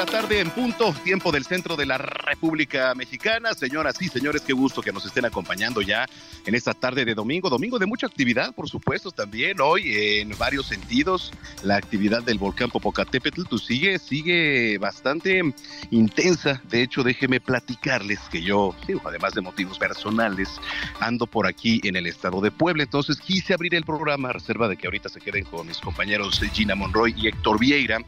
La tarde en punto, tiempo del centro de la República Mexicana. Señoras y señores, qué gusto que nos estén acompañando ya en esta tarde de domingo. Domingo de mucha actividad, por supuesto, también hoy en varios sentidos. La actividad del volcán Popocatépetl pues, sigue, sigue bastante intensa. De hecho, déjeme platicarles que yo, además de motivos personales, ando por aquí en el estado de Puebla. Entonces quise abrir el programa a reserva de que ahorita se queden con mis compañeros Gina Monroy y Héctor Vieira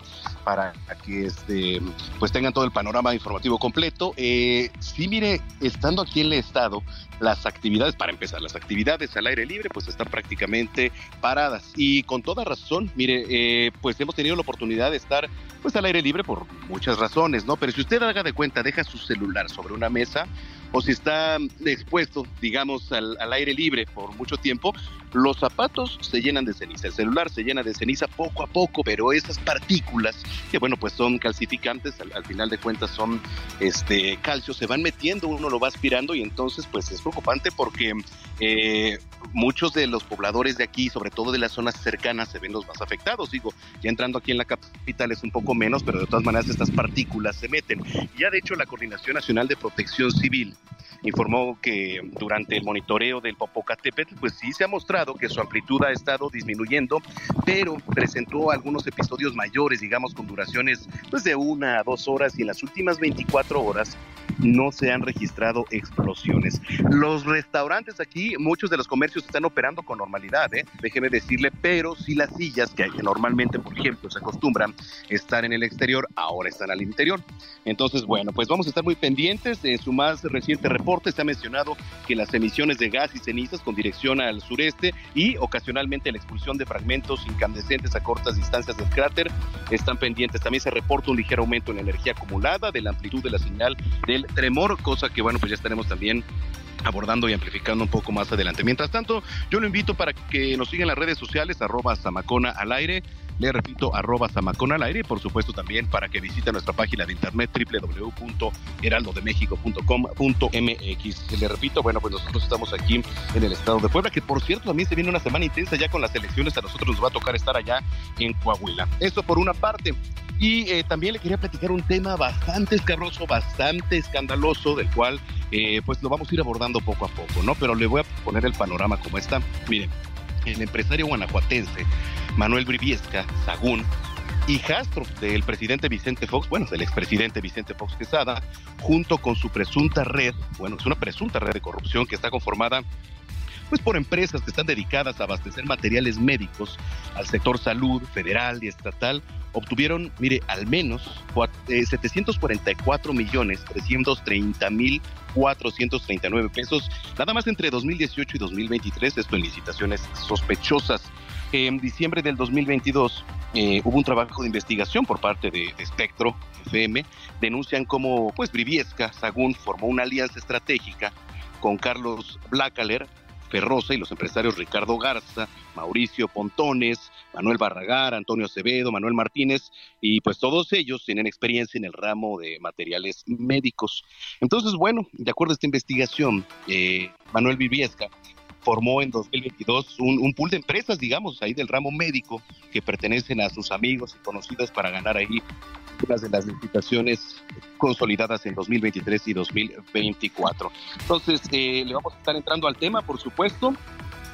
para que este, pues tengan todo el panorama informativo completo. Eh, sí, mire, estando aquí en el estado, las actividades, para empezar, las actividades al aire libre, pues están prácticamente paradas. Y con toda razón, mire, eh, pues hemos tenido la oportunidad de estar pues al aire libre por muchas razones, ¿no? Pero si usted haga de cuenta, deja su celular sobre una mesa, o si está expuesto, digamos, al, al, aire libre por mucho tiempo, los zapatos se llenan de ceniza, el celular se llena de ceniza poco a poco, pero esas partículas, que bueno, pues son calcificantes, al, al final de cuentas son este calcio, se van metiendo, uno lo va aspirando y entonces pues es preocupante porque eh, muchos de los pobladores de aquí, sobre todo de las zonas cercanas, se ven los más afectados. Digo, ya entrando aquí en la capital es un poco menos, pero de todas maneras estas partículas se meten. Ya de hecho la Coordinación Nacional de Protección Civil informó que durante el monitoreo del Popocatépetl, pues sí se ha mostrado que su amplitud ha estado disminuyendo, pero presentó algunos episodios mayores, digamos, con duraciones pues de una a dos horas y en las últimas 24 horas no se han registrado explosiones. Los restaurantes aquí, muchos de los comercios están operando con normalidad, ¿eh? déjeme decirle, pero si las sillas que normalmente, por ejemplo, se acostumbran estar en el exterior, ahora están al interior. Entonces, bueno, pues vamos a estar muy pendientes. En su más reciente reporte se ha mencionado que las emisiones de gas y cenizas con dirección al sureste y ocasionalmente la expulsión de fragmentos incandescentes a cortas distancias del cráter están pendientes. También se reporta un ligero aumento en la energía acumulada, de la amplitud de la señal del tremor, cosa que, bueno, pues ya estaremos también abordando y amplificando un poco más adelante. Mientras tanto, yo lo invito para que nos sigan las redes sociales, arroba Zamacona al aire, le repito, arroba Zamacona al aire, y por supuesto también para que visite nuestra página de internet www.heraldodemexico.com.mx. Le repito, bueno, pues nosotros estamos aquí en el estado de Puebla, que por cierto también se viene una semana intensa ya con las elecciones, a nosotros nos va a tocar estar allá en Coahuila. Eso por una parte. Y eh, también le quería platicar un tema bastante escabroso, bastante escandaloso, del cual eh, pues lo vamos a ir abordando poco a poco, ¿no? Pero le voy a poner el panorama como está. Miren, el empresario guanajuatense Manuel Briviesca Sagún, hijastro del presidente Vicente Fox, bueno, del expresidente Vicente Fox Quesada, junto con su presunta red, bueno, es una presunta red de corrupción que está conformada pues por empresas que están dedicadas a abastecer materiales médicos al sector salud federal y estatal, obtuvieron, mire, al menos 744 millones 330 mil 439 pesos, nada más entre 2018 y 2023, esto en licitaciones sospechosas. En diciembre del 2022 eh, hubo un trabajo de investigación por parte de, de Spectro FM. Denuncian cómo, pues, Briviesca Sagún formó una alianza estratégica con Carlos Blackaler Ferrosa y los empresarios Ricardo Garza, Mauricio Pontones, Manuel Barragar, Antonio Acevedo, Manuel Martínez, y pues todos ellos tienen experiencia en el ramo de materiales médicos. Entonces, bueno, de acuerdo a esta investigación, eh, Manuel Viviesca formó en 2022 un, un, pool de empresas, digamos, ahí del ramo médico, que pertenecen a sus amigos y conocidos para ganar ahí unas de las licitaciones consolidadas en 2023 y 2024. Entonces, eh, le vamos a estar entrando al tema, por supuesto.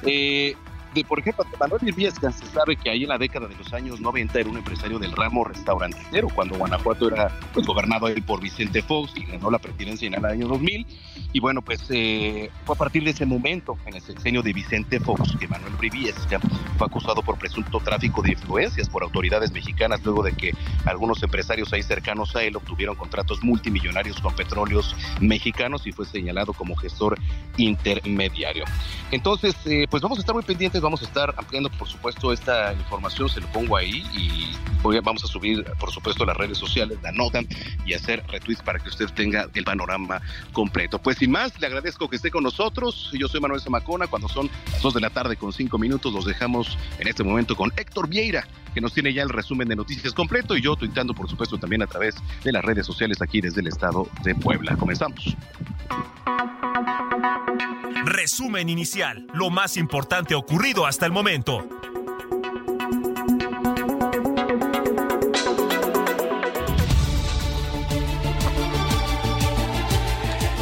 Eh, de, por ejemplo, Manuel Viviesca, se sabe que ahí en la década de los años 90 era un empresario del ramo restaurantero, cuando Guanajuato era pues, gobernado por Vicente Fox y ganó la presidencia en el año 2000. Y bueno, pues eh, fue a partir de ese momento, en el sexenio de Vicente Fox, que Manuel Viviesca fue acusado por presunto tráfico de influencias por autoridades mexicanas, luego de que algunos empresarios ahí cercanos a él obtuvieron contratos multimillonarios con petróleos mexicanos y fue señalado como gestor intermediario. Entonces, eh, pues vamos a estar muy pendientes vamos a estar ampliando, por supuesto, esta información, se lo pongo ahí y vamos a subir, por supuesto, las redes sociales, la nota y hacer retweets para que usted tenga el panorama completo. Pues sin más, le agradezco que esté con nosotros. Yo soy Manuel Zamacona. Cuando son las 2 de la tarde con 5 minutos, los dejamos en este momento con Héctor Vieira, que nos tiene ya el resumen de noticias completo y yo tuitando, por supuesto, también a través de las redes sociales aquí desde el estado de Puebla. Comenzamos. Resumen inicial, lo más importante ocurrido hasta el momento.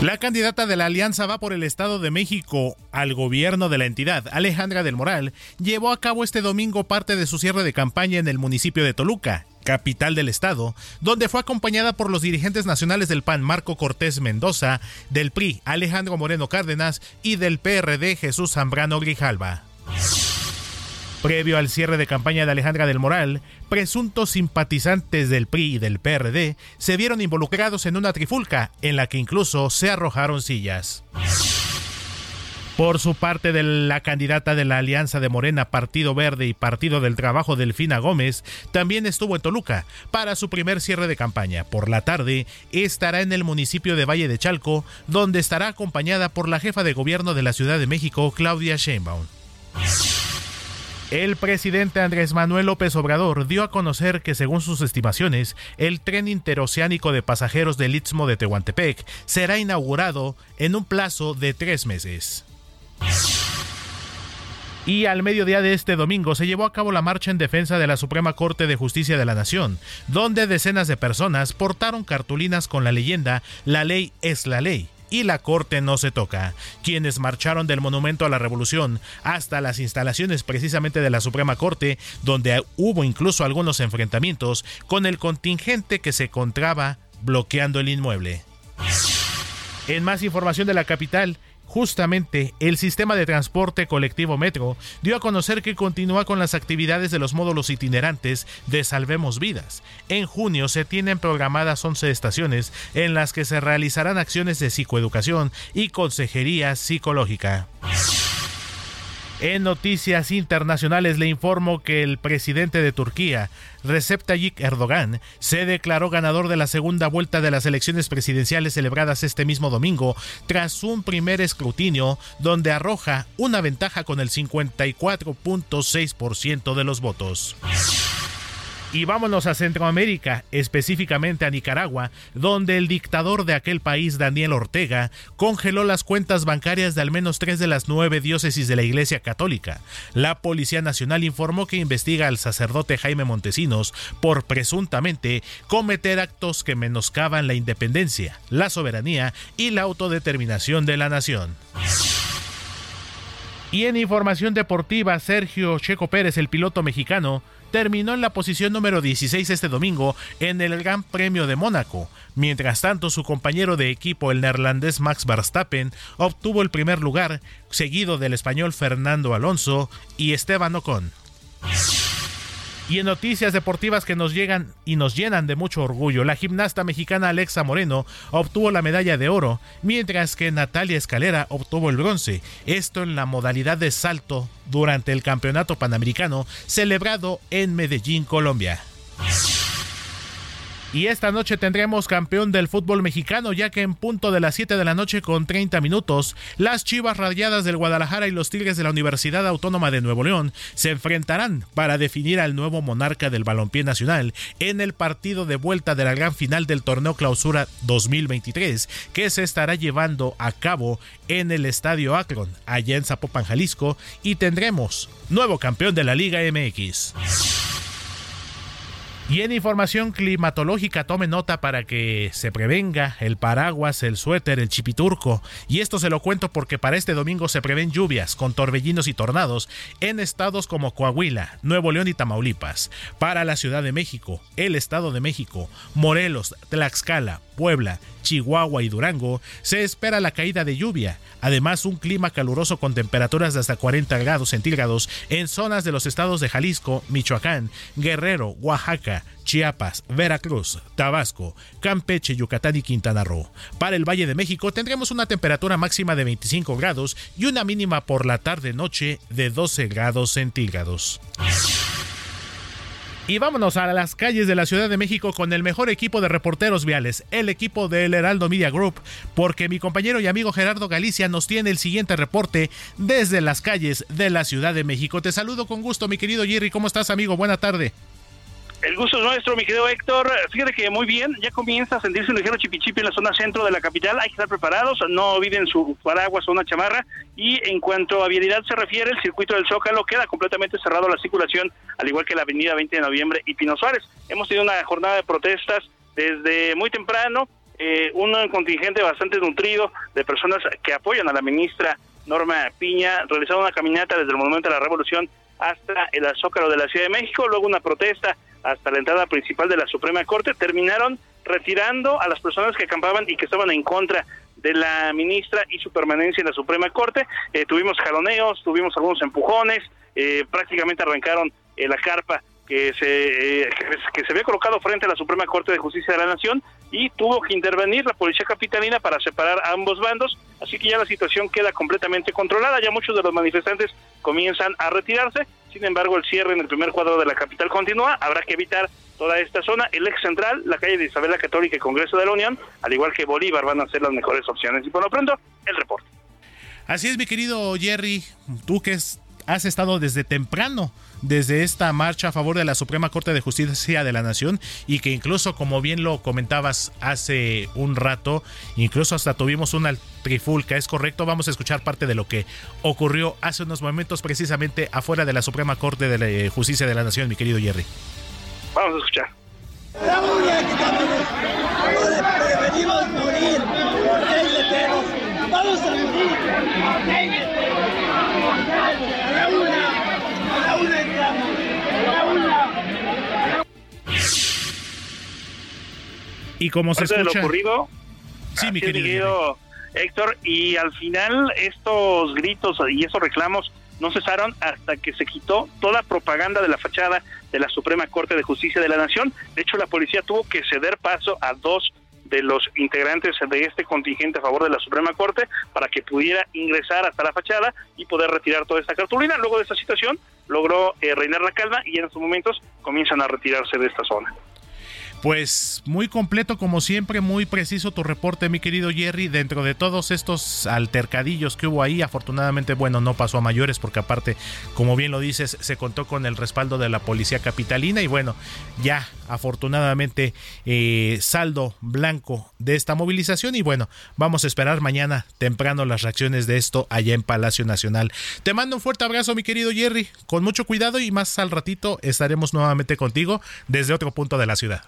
La candidata de la Alianza va por el Estado de México al gobierno de la entidad, Alejandra del Moral, llevó a cabo este domingo parte de su cierre de campaña en el municipio de Toluca, capital del estado, donde fue acompañada por los dirigentes nacionales del PAN Marco Cortés Mendoza, del PRI Alejandro Moreno Cárdenas y del PRD Jesús Zambrano Grijalva. Previo al cierre de campaña de Alejandra del Moral, presuntos simpatizantes del PRI y del PRD se vieron involucrados en una trifulca en la que incluso se arrojaron sillas. Por su parte, de la candidata de la Alianza de Morena, Partido Verde y Partido del Trabajo, Delfina Gómez, también estuvo en Toluca para su primer cierre de campaña. Por la tarde, estará en el municipio de Valle de Chalco, donde estará acompañada por la jefa de gobierno de la Ciudad de México, Claudia Sheinbaum. El presidente Andrés Manuel López Obrador dio a conocer que según sus estimaciones, el tren interoceánico de pasajeros del Istmo de Tehuantepec será inaugurado en un plazo de tres meses. Y al mediodía de este domingo se llevó a cabo la marcha en defensa de la Suprema Corte de Justicia de la Nación, donde decenas de personas portaron cartulinas con la leyenda La ley es la ley y la corte no se toca, quienes marcharon del Monumento a la Revolución hasta las instalaciones precisamente de la Suprema Corte, donde hubo incluso algunos enfrentamientos con el contingente que se encontraba bloqueando el inmueble. En más información de la capital, Justamente, el sistema de transporte colectivo Metro dio a conocer que continúa con las actividades de los módulos itinerantes de Salvemos Vidas. En junio se tienen programadas 11 estaciones en las que se realizarán acciones de psicoeducación y consejería psicológica. En noticias internacionales le informo que el presidente de Turquía, Recep Tayyip Erdogan, se declaró ganador de la segunda vuelta de las elecciones presidenciales celebradas este mismo domingo, tras un primer escrutinio donde arroja una ventaja con el 54.6% de los votos. Y vámonos a Centroamérica, específicamente a Nicaragua, donde el dictador de aquel país, Daniel Ortega, congeló las cuentas bancarias de al menos tres de las nueve diócesis de la Iglesia Católica. La Policía Nacional informó que investiga al sacerdote Jaime Montesinos por presuntamente cometer actos que menoscaban la independencia, la soberanía y la autodeterminación de la nación. Y en información deportiva, Sergio Checo Pérez, el piloto mexicano, terminó en la posición número 16 este domingo en el Gran Premio de Mónaco. Mientras tanto, su compañero de equipo, el neerlandés Max Verstappen, obtuvo el primer lugar, seguido del español Fernando Alonso y Esteban Ocon. Y en noticias deportivas que nos llegan y nos llenan de mucho orgullo, la gimnasta mexicana Alexa Moreno obtuvo la medalla de oro, mientras que Natalia Escalera obtuvo el bronce, esto en la modalidad de salto durante el Campeonato Panamericano celebrado en Medellín, Colombia. Y esta noche tendremos campeón del fútbol mexicano, ya que en punto de las 7 de la noche con 30 minutos, las Chivas Radiadas del Guadalajara y los Tigres de la Universidad Autónoma de Nuevo León se enfrentarán para definir al nuevo monarca del balompié nacional en el partido de vuelta de la gran final del torneo Clausura 2023, que se estará llevando a cabo en el Estadio Akron, allá en Zapopan, Jalisco, y tendremos nuevo campeón de la Liga MX. Y en información climatológica, tome nota para que se prevenga el paraguas, el suéter, el chipiturco. Y esto se lo cuento porque para este domingo se prevén lluvias con torbellinos y tornados en estados como Coahuila, Nuevo León y Tamaulipas. Para la Ciudad de México, el Estado de México, Morelos, Tlaxcala, Puebla, Chihuahua y Durango, se espera la caída de lluvia. Además, un clima caluroso con temperaturas de hasta 40 grados centígrados en zonas de los estados de Jalisco, Michoacán, Guerrero, Oaxaca, Chiapas, Veracruz, Tabasco, Campeche, Yucatán y Quintana Roo. Para el Valle de México tendremos una temperatura máxima de 25 grados y una mínima por la tarde-noche de 12 grados centígrados. Y vámonos a las calles de la Ciudad de México con el mejor equipo de reporteros viales, el equipo del Heraldo Media Group, porque mi compañero y amigo Gerardo Galicia nos tiene el siguiente reporte desde las calles de la Ciudad de México. Te saludo con gusto, mi querido Jerry. ¿Cómo estás, amigo? Buena tarde. El gusto es nuestro, mi querido Héctor. Fíjate que muy bien, ya comienza a sentirse un ligero chipichipi en la zona centro de la capital. Hay que estar preparados, no olviden su paraguas o una chamarra. Y en cuanto a vialidad se refiere, el circuito del Zócalo queda completamente cerrado a la circulación, al igual que la avenida 20 de noviembre y Pino Suárez. Hemos tenido una jornada de protestas desde muy temprano, eh, un contingente bastante nutrido de personas que apoyan a la ministra Norma Piña, realizando una caminata desde el Monumento a la Revolución hasta el Zócalo de la Ciudad de México, luego una protesta hasta la entrada principal de la Suprema Corte, terminaron retirando a las personas que acampaban y que estaban en contra de la ministra y su permanencia en la Suprema Corte. Eh, tuvimos jaloneos, tuvimos algunos empujones, eh, prácticamente arrancaron eh, la carpa que se, que se había colocado frente a la Suprema Corte de Justicia de la Nación y tuvo que intervenir la Policía Capitalina para separar a ambos bandos, así que ya la situación queda completamente controlada, ya muchos de los manifestantes comienzan a retirarse, sin embargo el cierre en el primer cuadro de la capital continúa, habrá que evitar toda esta zona, el ex central, la calle de Isabel la Católica y Congreso de la Unión, al igual que Bolívar van a ser las mejores opciones. Y por lo pronto el reporte. Así es mi querido Jerry, tú que has estado desde temprano desde esta marcha a favor de la Suprema Corte de Justicia de la Nación y que incluso, como bien lo comentabas hace un rato, incluso hasta tuvimos una trifulca, ¿es correcto? Vamos a escuchar parte de lo que ocurrió hace unos momentos precisamente afuera de la Suprema Corte de eh, Justicia de la Nación, mi querido Jerry. Vamos a escuchar. Vamos a morir. Y como se escucha... De lo ocurrido, sí, mi querido, Héctor, y al final estos gritos y esos reclamos no cesaron hasta que se quitó toda propaganda de la fachada de la Suprema Corte de Justicia de la Nación. De hecho, la policía tuvo que ceder paso a dos de los integrantes de este contingente a favor de la Suprema Corte para que pudiera ingresar hasta la fachada y poder retirar toda esta cartulina. Luego de esta situación logró eh, reinar la calma y en estos momentos comienzan a retirarse de esta zona. Pues muy completo como siempre, muy preciso tu reporte mi querido Jerry. Dentro de todos estos altercadillos que hubo ahí, afortunadamente bueno, no pasó a mayores porque aparte, como bien lo dices, se contó con el respaldo de la policía capitalina y bueno, ya afortunadamente eh, saldo blanco de esta movilización y bueno, vamos a esperar mañana temprano las reacciones de esto allá en Palacio Nacional. Te mando un fuerte abrazo mi querido Jerry, con mucho cuidado y más al ratito estaremos nuevamente contigo desde otro punto de la ciudad.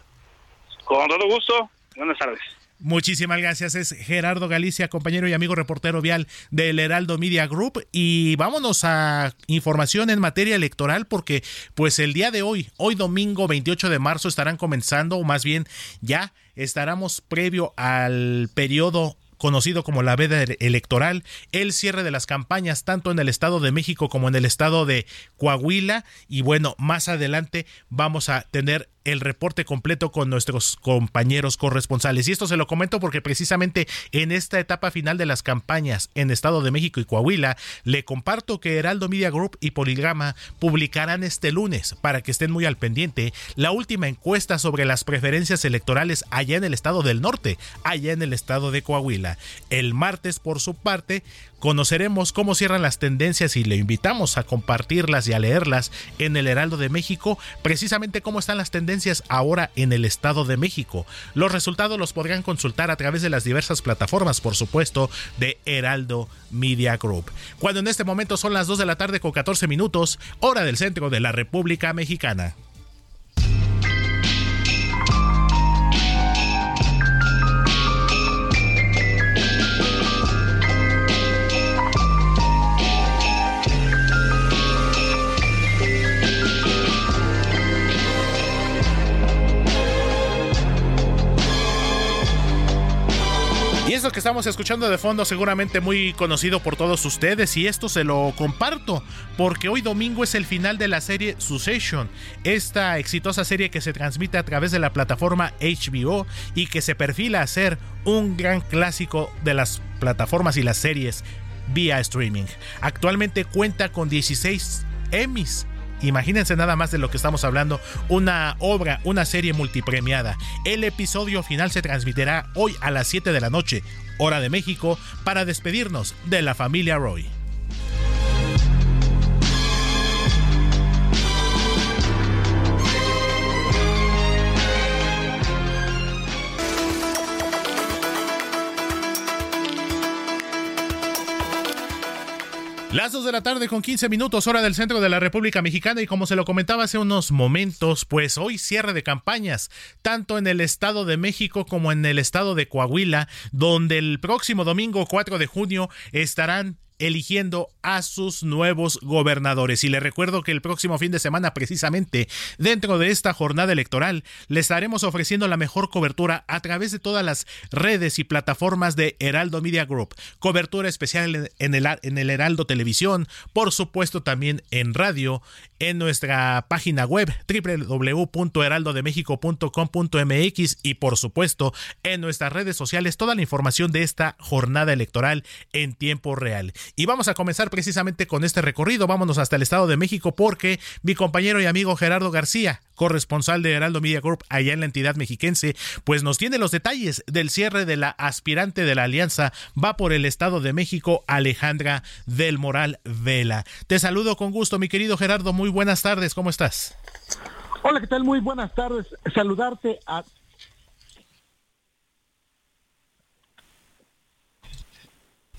Con todo gusto. Buenas tardes. Muchísimas gracias. Es Gerardo Galicia, compañero y amigo reportero vial del Heraldo Media Group. Y vámonos a información en materia electoral, porque pues el día de hoy, hoy domingo 28 de marzo, estarán comenzando, o más bien ya estaremos previo al periodo conocido como la veda electoral, el cierre de las campañas tanto en el Estado de México como en el Estado de Coahuila y bueno, más adelante vamos a tener el reporte completo con nuestros compañeros corresponsales. Y esto se lo comento porque precisamente en esta etapa final de las campañas en Estado de México y Coahuila, le comparto que Heraldo Media Group y Poligrama publicarán este lunes, para que estén muy al pendiente, la última encuesta sobre las preferencias electorales allá en el estado del norte, allá en el estado de Coahuila. El martes, por su parte, conoceremos cómo cierran las tendencias y le invitamos a compartirlas y a leerlas en el Heraldo de México, precisamente cómo están las tendencias ahora en el Estado de México. Los resultados los podrán consultar a través de las diversas plataformas, por supuesto, de Heraldo Media Group. Cuando en este momento son las 2 de la tarde con 14 minutos, hora del centro de la República Mexicana. Esto que estamos escuchando de fondo seguramente muy conocido por todos ustedes y esto se lo comparto porque hoy domingo es el final de la serie Succession, esta exitosa serie que se transmite a través de la plataforma HBO y que se perfila a ser un gran clásico de las plataformas y las series vía streaming. Actualmente cuenta con 16 Emmys Imagínense nada más de lo que estamos hablando, una obra, una serie multipremiada. El episodio final se transmitirá hoy a las 7 de la noche, hora de México, para despedirnos de la familia Roy. Las 2 de la tarde con 15 minutos hora del centro de la República Mexicana. Y como se lo comentaba hace unos momentos, pues hoy cierre de campañas, tanto en el Estado de México como en el Estado de Coahuila, donde el próximo domingo 4 de junio estarán eligiendo a sus nuevos gobernadores. Y le recuerdo que el próximo fin de semana, precisamente dentro de esta jornada electoral, les estaremos ofreciendo la mejor cobertura a través de todas las redes y plataformas de Heraldo Media Group. Cobertura especial en el, en el Heraldo Televisión, por supuesto también en radio, en nuestra página web www.heraldodemexico.com.mx y por supuesto en nuestras redes sociales toda la información de esta jornada electoral en tiempo real. Y vamos a comenzar precisamente con este recorrido. Vámonos hasta el Estado de México porque mi compañero y amigo Gerardo García, corresponsal de Heraldo Media Group allá en la entidad mexiquense, pues nos tiene los detalles del cierre de la aspirante de la alianza va por el Estado de México, Alejandra del Moral Vela. Te saludo con gusto, mi querido Gerardo. Muy buenas tardes, ¿cómo estás? Hola, ¿qué tal? Muy buenas tardes. Saludarte a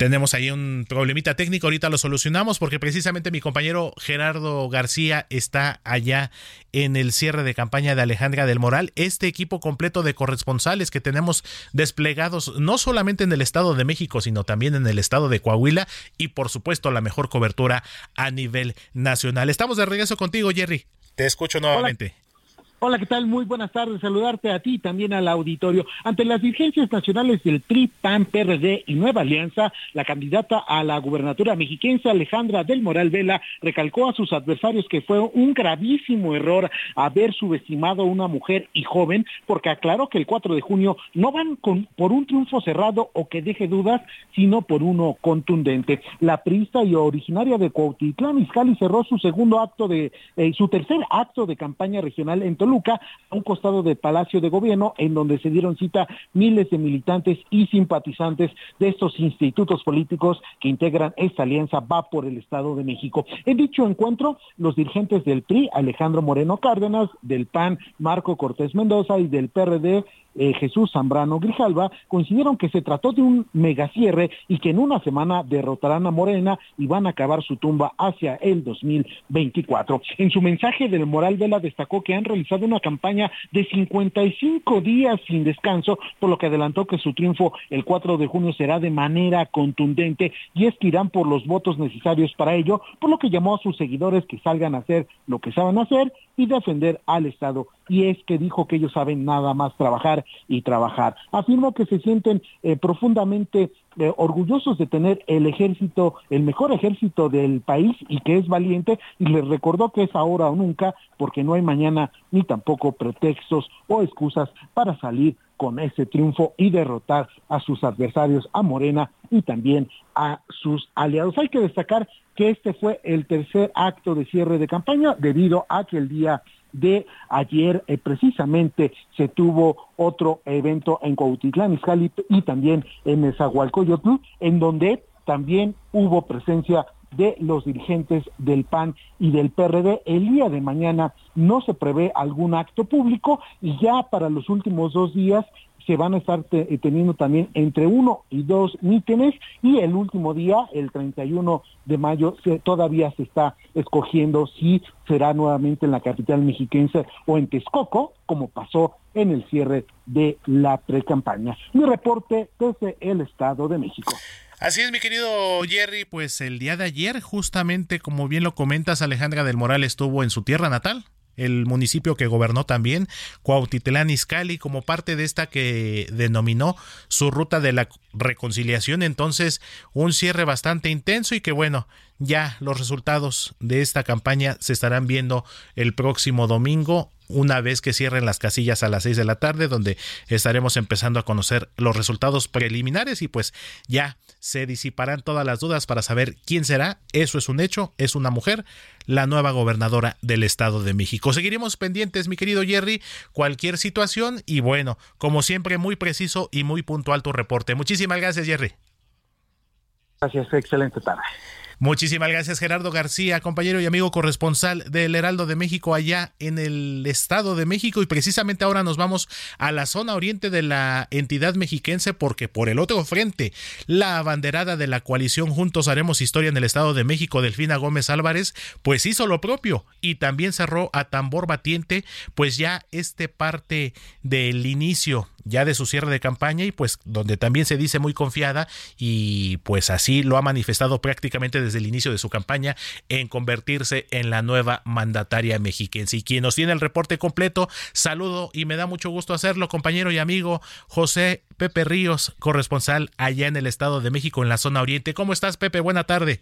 Tenemos ahí un problemita técnico, ahorita lo solucionamos porque precisamente mi compañero Gerardo García está allá en el cierre de campaña de Alejandra del Moral. Este equipo completo de corresponsales que tenemos desplegados no solamente en el Estado de México, sino también en el Estado de Coahuila y por supuesto la mejor cobertura a nivel nacional. Estamos de regreso contigo, Jerry. Te escucho nuevamente. Hola, ¿qué tal? Muy buenas tardes. Saludarte a ti y también al auditorio. Ante las dirigencias nacionales del PRI, PAN, PRD y Nueva Alianza, la candidata a la gubernatura mexiquense, Alejandra del Moral Vela, recalcó a sus adversarios que fue un gravísimo error haber subestimado a una mujer y joven, porque aclaró que el 4 de junio no van con, por un triunfo cerrado o que deje dudas, sino por uno contundente. La priista y originaria de Cuautitlán, Izcalli, cerró su segundo acto de, eh, su tercer acto de campaña regional en Toluca Luca, a un costado del Palacio de Gobierno, en donde se dieron cita miles de militantes y simpatizantes de estos institutos políticos que integran esta alianza Va por el Estado de México. En dicho encuentro, los dirigentes del PRI, Alejandro Moreno Cárdenas, del PAN, Marco Cortés Mendoza y del PRD, eh, Jesús Zambrano Grijalva, coincidieron que se trató de un megacierre y que en una semana derrotarán a Morena y van a acabar su tumba hacia el 2024. En su mensaje del Moral Vela destacó que han realizado una campaña de 55 días sin descanso, por lo que adelantó que su triunfo el 4 de junio será de manera contundente y es que irán por los votos necesarios para ello, por lo que llamó a sus seguidores que salgan a hacer lo que saben hacer y defender al Estado. Y es que dijo que ellos saben nada más trabajar y trabajar. Afirmó que se sienten eh, profundamente eh, orgullosos de tener el ejército, el mejor ejército del país y que es valiente y les recordó que es ahora o nunca porque no hay mañana ni tampoco pretextos o excusas para salir con ese triunfo y derrotar a sus adversarios, a Morena y también a sus aliados. Hay que destacar que este fue el tercer acto de cierre de campaña debido a que el día de ayer eh, precisamente se tuvo otro evento en Cuautitlán Izcalli y también en Nezahualcóyotl en donde también hubo presencia de los dirigentes del PAN y del PRD. El día de mañana no se prevé algún acto público y ya para los últimos dos días se van a estar eh, teniendo también entre uno y dos mítines y el último día, el 31 de mayo, se, todavía se está escogiendo si será nuevamente en la capital mexiquense o en Texcoco, como pasó en el cierre de la precampaña. Mi reporte desde el Estado de México. Así es, mi querido Jerry, pues el día de ayer, justamente como bien lo comentas, Alejandra del Moral estuvo en su tierra natal, el municipio que gobernó también, Cuautitlán Izcalli, como parte de esta que denominó su ruta de la reconciliación. Entonces, un cierre bastante intenso y que bueno, ya los resultados de esta campaña se estarán viendo el próximo domingo una vez que cierren las casillas a las 6 de la tarde, donde estaremos empezando a conocer los resultados preliminares y pues ya se disiparán todas las dudas para saber quién será. Eso es un hecho, es una mujer, la nueva gobernadora del Estado de México. Seguiremos pendientes, mi querido Jerry, cualquier situación y bueno, como siempre, muy preciso y muy puntual tu reporte. Muchísimas gracias, Jerry. Gracias, excelente tarde. Muchísimas gracias Gerardo García, compañero y amigo corresponsal del Heraldo de México allá en el Estado de México. Y precisamente ahora nos vamos a la zona oriente de la entidad mexiquense porque por el otro frente la abanderada de la coalición Juntos Haremos Historia en el Estado de México, Delfina Gómez Álvarez, pues hizo lo propio y también cerró a tambor batiente pues ya este parte del inicio ya de su cierre de campaña y pues donde también se dice muy confiada y pues así lo ha manifestado prácticamente desde el inicio de su campaña en convertirse en la nueva mandataria mexiquense. Y quien nos tiene el reporte completo, saludo y me da mucho gusto hacerlo, compañero y amigo José Pepe Ríos, corresponsal allá en el Estado de México en la zona oriente. ¿Cómo estás, Pepe? Buena tarde.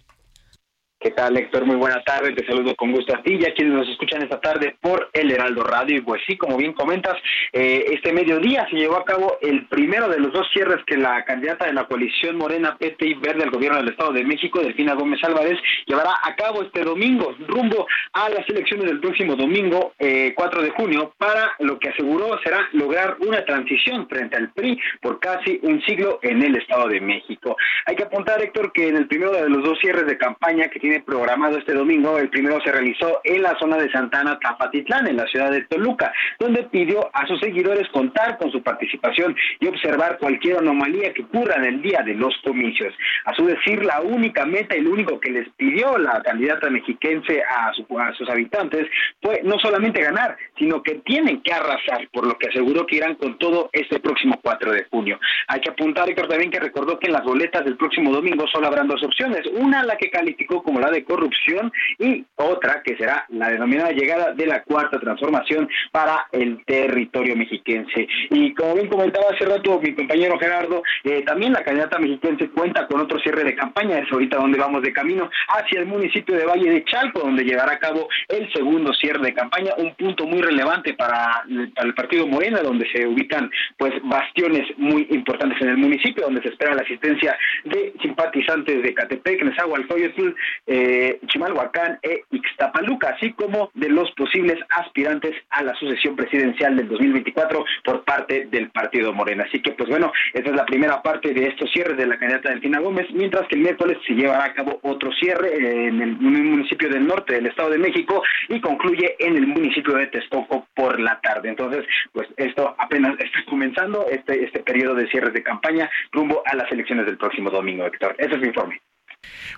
¿Qué tal, Héctor? Muy buena tarde. Te saludo con gusto a ti y a quienes nos escuchan esta tarde por el Heraldo Radio. Y pues sí, como bien comentas, eh, este mediodía se llevó a cabo el primero de los dos cierres que la candidata de la coalición Morena, PT y Verde al gobierno del Estado de México, Delfina Gómez Álvarez, llevará a cabo este domingo, rumbo a las elecciones del próximo domingo, eh, 4 de junio, para lo que aseguró será lograr una transición frente al PRI por casi un siglo en el Estado de México. Hay que apuntar, Héctor, que en el primero de los dos cierres de campaña que programado este domingo. El primero se realizó en la zona de Santana Tapatitlán, en la ciudad de Toluca, donde pidió a sus seguidores contar con su participación y observar cualquier anomalía que ocurra en el día de los comicios. A su decir, la única meta lo único que les pidió la candidata mexiquense a, a sus habitantes fue no solamente ganar, sino que tienen que arrasar, por lo que aseguró que irán con todo este próximo 4 de junio. Hay que apuntar, Héctor, también que recordó que en las boletas del próximo domingo solo habrán dos opciones. Una, la que calificó como la de corrupción y otra que será la denominada llegada de la cuarta transformación para el territorio mexiquense. Y como bien comentaba hace rato mi compañero Gerardo, eh, también la candidata mexiquense cuenta con otro cierre de campaña, es ahorita donde vamos de camino hacia el municipio de Valle de Chalco, donde llevará a cabo el segundo cierre de campaña, un punto muy relevante para, para el partido Morena, donde se ubican pues bastiones muy importantes en el municipio, donde se espera la asistencia de simpatizantes de Catepec, Nezahualcóyotl, eh, Chimalhuacán e Ixtapaluca, así como de los posibles aspirantes a la sucesión presidencial del 2024 por parte del Partido Morena. Así que, pues bueno, esta es la primera parte de estos cierres de la candidata Delfina Gómez, mientras que el miércoles se llevará a cabo otro cierre en el municipio del norte del Estado de México y concluye en el municipio de Texcoco por la tarde. Entonces, pues esto apenas está comenzando, este, este periodo de cierres de campaña rumbo a las elecciones del próximo domingo, Héctor. Ese es mi informe.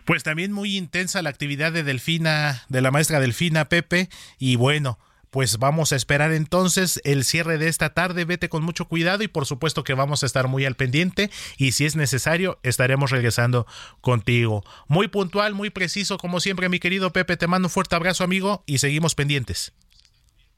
Pues también muy intensa la actividad de Delfina, de la maestra Delfina Pepe, y bueno, pues vamos a esperar entonces el cierre de esta tarde. Vete con mucho cuidado y por supuesto que vamos a estar muy al pendiente y si es necesario estaremos regresando contigo. Muy puntual, muy preciso como siempre mi querido Pepe. Te mando un fuerte abrazo amigo y seguimos pendientes.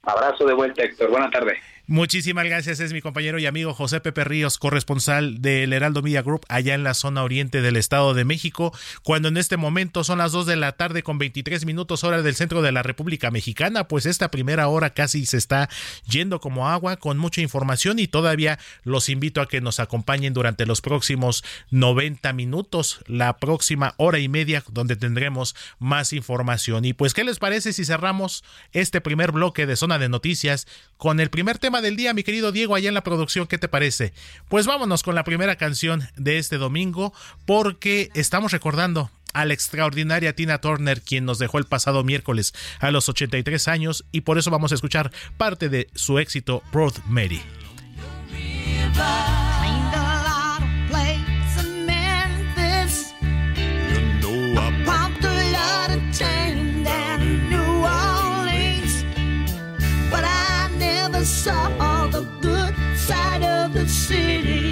Abrazo de vuelta, Héctor. Buena tarde. Muchísimas gracias, es mi compañero y amigo José Pepe Ríos, corresponsal del Heraldo Media Group allá en la zona oriente del Estado de México, cuando en este momento son las 2 de la tarde con 23 minutos hora del centro de la República Mexicana, pues esta primera hora casi se está yendo como agua con mucha información y todavía los invito a que nos acompañen durante los próximos 90 minutos, la próxima hora y media donde tendremos más información. Y pues, ¿qué les parece si cerramos este primer bloque de zona de noticias con el primer tema del día, mi querido Diego, allá en la producción, ¿qué te parece? Pues vámonos con la primera canción de este domingo, porque estamos recordando a la extraordinaria Tina Turner, quien nos dejó el pasado miércoles a los 83 años, y por eso vamos a escuchar parte de su éxito, Broad Mary. Saw all the good side of the city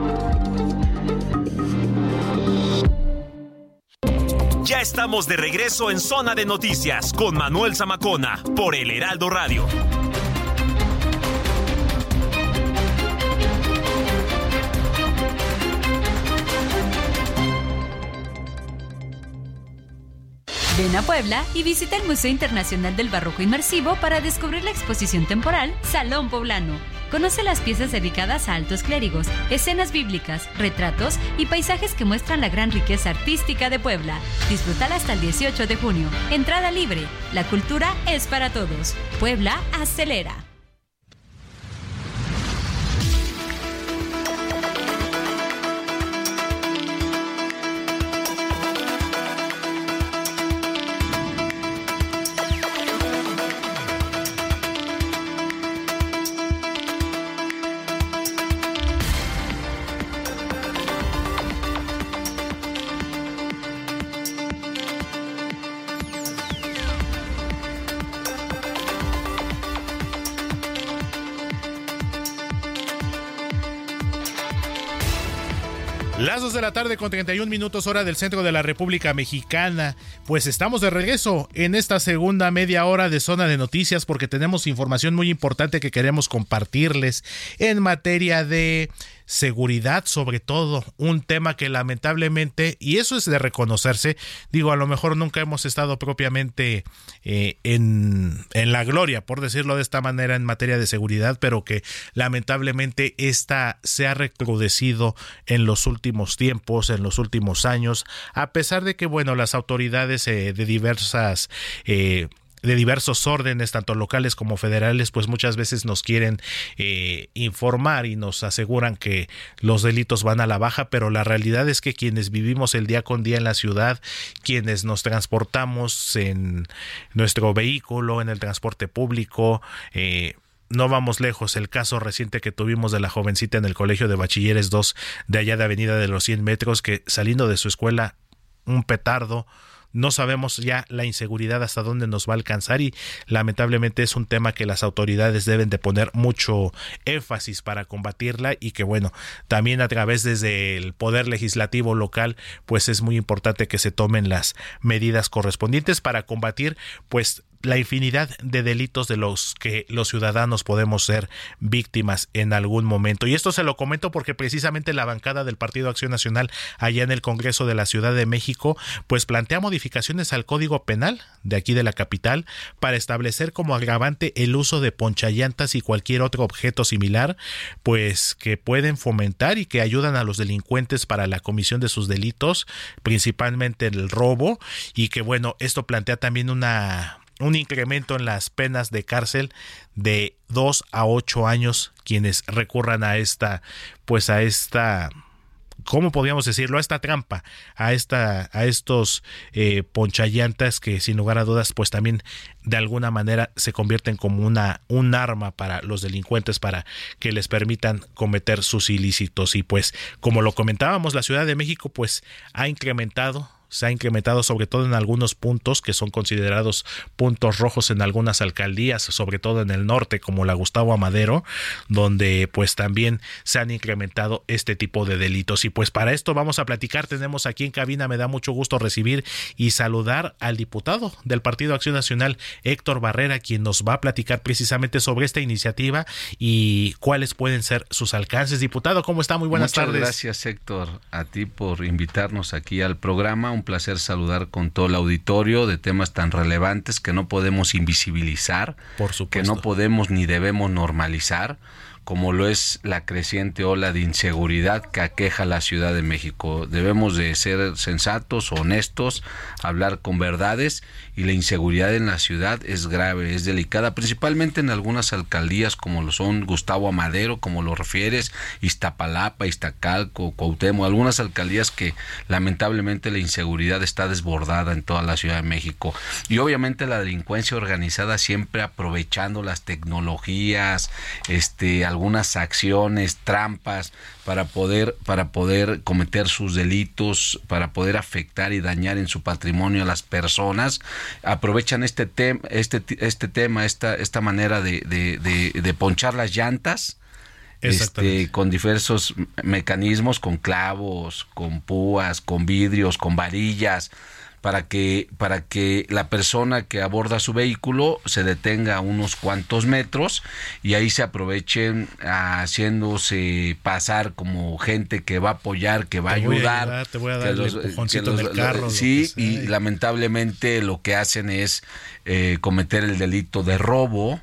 Ya estamos de regreso en Zona de Noticias con Manuel Zamacona por el Heraldo Radio. Ven a Puebla y visita el Museo Internacional del Barroco Inmersivo para descubrir la exposición temporal Salón Poblano. Conoce las piezas dedicadas a altos clérigos, escenas bíblicas, retratos y paisajes que muestran la gran riqueza artística de Puebla. Disfrútala hasta el 18 de junio. Entrada libre. La cultura es para todos. Puebla acelera. Tarde con 31 minutos hora del centro de la República Mexicana. Pues estamos de regreso en esta segunda media hora de zona de noticias porque tenemos información muy importante que queremos compartirles en materia de seguridad sobre todo, un tema que lamentablemente, y eso es de reconocerse, digo, a lo mejor nunca hemos estado propiamente eh, en, en la gloria, por decirlo de esta manera, en materia de seguridad, pero que lamentablemente esta se ha recrudecido en los últimos tiempos, en los últimos años, a pesar de que, bueno, las autoridades eh, de diversas... Eh, de diversos órdenes, tanto locales como federales, pues muchas veces nos quieren eh, informar y nos aseguran que los delitos van a la baja, pero la realidad es que quienes vivimos el día con día en la ciudad, quienes nos transportamos en nuestro vehículo, en el transporte público, eh, no vamos lejos, el caso reciente que tuvimos de la jovencita en el Colegio de Bachilleres 2 de allá de Avenida de los 100 metros, que saliendo de su escuela, un petardo, no sabemos ya la inseguridad hasta dónde nos va a alcanzar y lamentablemente es un tema que las autoridades deben de poner mucho énfasis para combatirla y que bueno, también a través desde el poder legislativo local pues es muy importante que se tomen las medidas correspondientes para combatir pues la infinidad de delitos de los que los ciudadanos podemos ser víctimas en algún momento. Y esto se lo comento porque precisamente la bancada del Partido Acción Nacional allá en el Congreso de la Ciudad de México pues plantea modificaciones al Código Penal de aquí de la capital para establecer como agravante el uso de ponchallantas y cualquier otro objeto similar pues que pueden fomentar y que ayudan a los delincuentes para la comisión de sus delitos, principalmente el robo y que bueno, esto plantea también una un incremento en las penas de cárcel de 2 a 8 años quienes recurran a esta pues a esta ¿cómo podríamos decirlo? A esta trampa, a, esta, a estos eh, ponchallantas que sin lugar a dudas pues también de alguna manera se convierten como una, un arma para los delincuentes para que les permitan cometer sus ilícitos y pues como lo comentábamos la Ciudad de México pues ha incrementado se ha incrementado sobre todo en algunos puntos que son considerados puntos rojos en algunas alcaldías, sobre todo en el norte como la Gustavo Amadero, donde pues también se han incrementado este tipo de delitos. Y pues para esto vamos a platicar, tenemos aquí en cabina, me da mucho gusto recibir y saludar al diputado del Partido Acción Nacional, Héctor Barrera, quien nos va a platicar precisamente sobre esta iniciativa y cuáles pueden ser sus alcances. Diputado, ¿cómo está? Muy buenas Muchas tardes. Gracias, Héctor, a ti por invitarnos aquí al programa placer saludar con todo el auditorio de temas tan relevantes que no podemos invisibilizar, Por que no podemos ni debemos normalizar como lo es la creciente ola de inseguridad que aqueja la Ciudad de México. Debemos de ser sensatos, honestos, hablar con verdades y la inseguridad en la ciudad es grave, es delicada, principalmente en algunas alcaldías como lo son Gustavo Amadero, como lo refieres, Iztapalapa, Iztacalco, Cuauhtémoc, algunas alcaldías que lamentablemente la inseguridad está desbordada en toda la Ciudad de México. Y obviamente la delincuencia organizada siempre aprovechando las tecnologías, este algunas acciones, trampas para poder para poder cometer sus delitos, para poder afectar y dañar en su patrimonio a las personas, aprovechan este tema este este tema esta esta manera de, de, de, ponchar las llantas este, con diversos mecanismos, con clavos, con púas, con vidrios, con varillas, para que, para que la persona que aborda su vehículo se detenga a unos cuantos metros y ahí se aprovechen haciéndose pasar como gente que va a apoyar, que va a ayudar. te voy a dar el carro. Sí, y lamentablemente lo que hacen es eh, cometer el delito de robo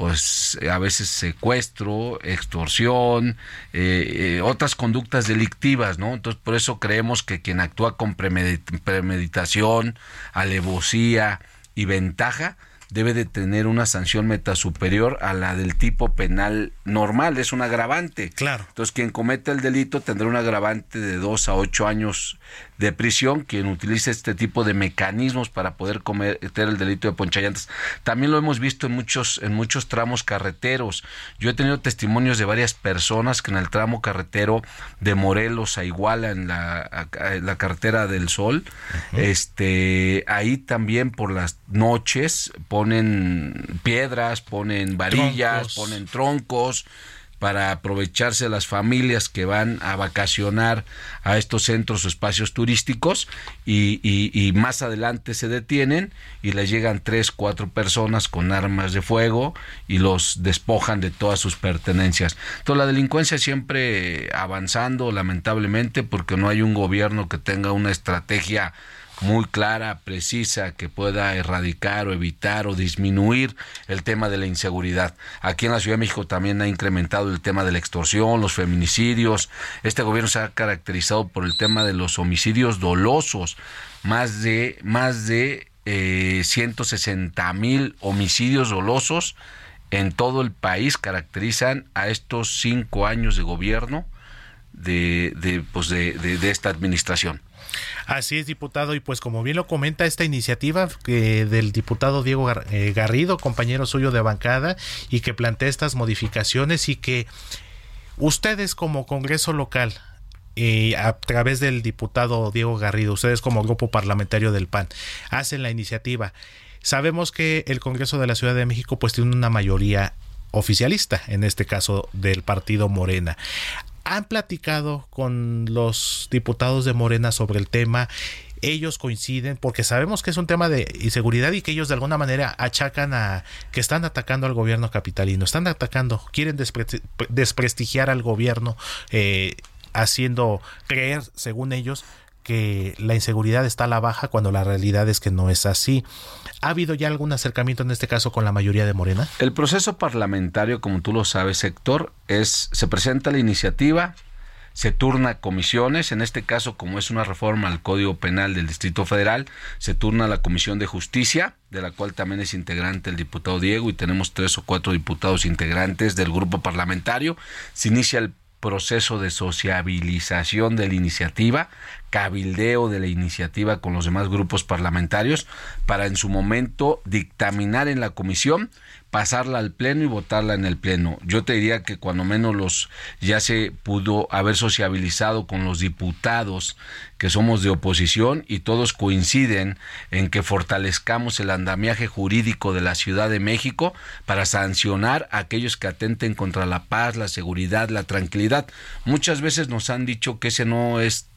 pues a veces secuestro, extorsión, eh, eh, otras conductas delictivas, ¿no? Entonces por eso creemos que quien actúa con premeditación, alevosía y ventaja, debe de tener una sanción meta superior a la del tipo penal normal, es un agravante. Claro. Entonces, quien cometa el delito tendrá un agravante de dos a ocho años de prisión, quien utilice este tipo de mecanismos para poder cometer el delito de ponchallantas. También lo hemos visto en muchos, en muchos tramos carreteros. Yo he tenido testimonios de varias personas que en el tramo carretero de Morelos a Iguala, en la, la carretera del Sol, este, ahí también por las noches, ponen piedras, ponen varillas, ponen troncos para aprovecharse las familias que van a vacacionar a estos centros o espacios turísticos y, más adelante se detienen y les llegan tres, cuatro personas con armas de fuego y los despojan de todas sus pertenencias. Entonces la delincuencia siempre avanzando lamentablemente porque no hay un gobierno que tenga una estrategia muy clara, precisa, que pueda erradicar o evitar o disminuir el tema de la inseguridad. Aquí en la Ciudad de México también ha incrementado el tema de la extorsión, los feminicidios. Este gobierno se ha caracterizado por el tema de los homicidios dolosos. Más de, más de eh, 160 mil homicidios dolosos en todo el país caracterizan a estos cinco años de gobierno de, de, pues de, de esta administración. Así es, diputado, y pues como bien lo comenta esta iniciativa del diputado Diego eh, Garrido, compañero suyo de bancada, y que plantea estas modificaciones y que ustedes como Congreso local, y a través del diputado Diego Garrido, ustedes como grupo parlamentario del PAN, hacen la iniciativa. Sabemos que el Congreso de la Ciudad de México pues tiene una mayoría oficialista, en este caso del partido Morena han platicado con los diputados de Morena sobre el tema. ellos coinciden, porque sabemos que es un tema de inseguridad y que ellos de alguna manera achacan a que están atacando al gobierno capitalino, están atacando, quieren desprestigiar al gobierno, eh, haciendo creer, según ellos, que la inseguridad está a la baja cuando la realidad es que no es así. ¿Ha habido ya algún acercamiento en este caso con la mayoría de Morena? El proceso parlamentario, como tú lo sabes, Héctor, es se presenta la iniciativa, se turna comisiones, en este caso como es una reforma al Código Penal del Distrito Federal, se turna la Comisión de Justicia, de la cual también es integrante el diputado Diego y tenemos tres o cuatro diputados integrantes del grupo parlamentario, se inicia el proceso de sociabilización de la iniciativa, cabildeo de la iniciativa con los demás grupos parlamentarios para en su momento dictaminar en la comisión, pasarla al pleno y votarla en el pleno. Yo te diría que cuando menos los ya se pudo haber sociabilizado con los diputados que somos de oposición y todos coinciden en que fortalezcamos el andamiaje jurídico de la Ciudad de México para sancionar a aquellos que atenten contra la paz, la seguridad, la tranquilidad. Muchas veces nos han dicho que ese no es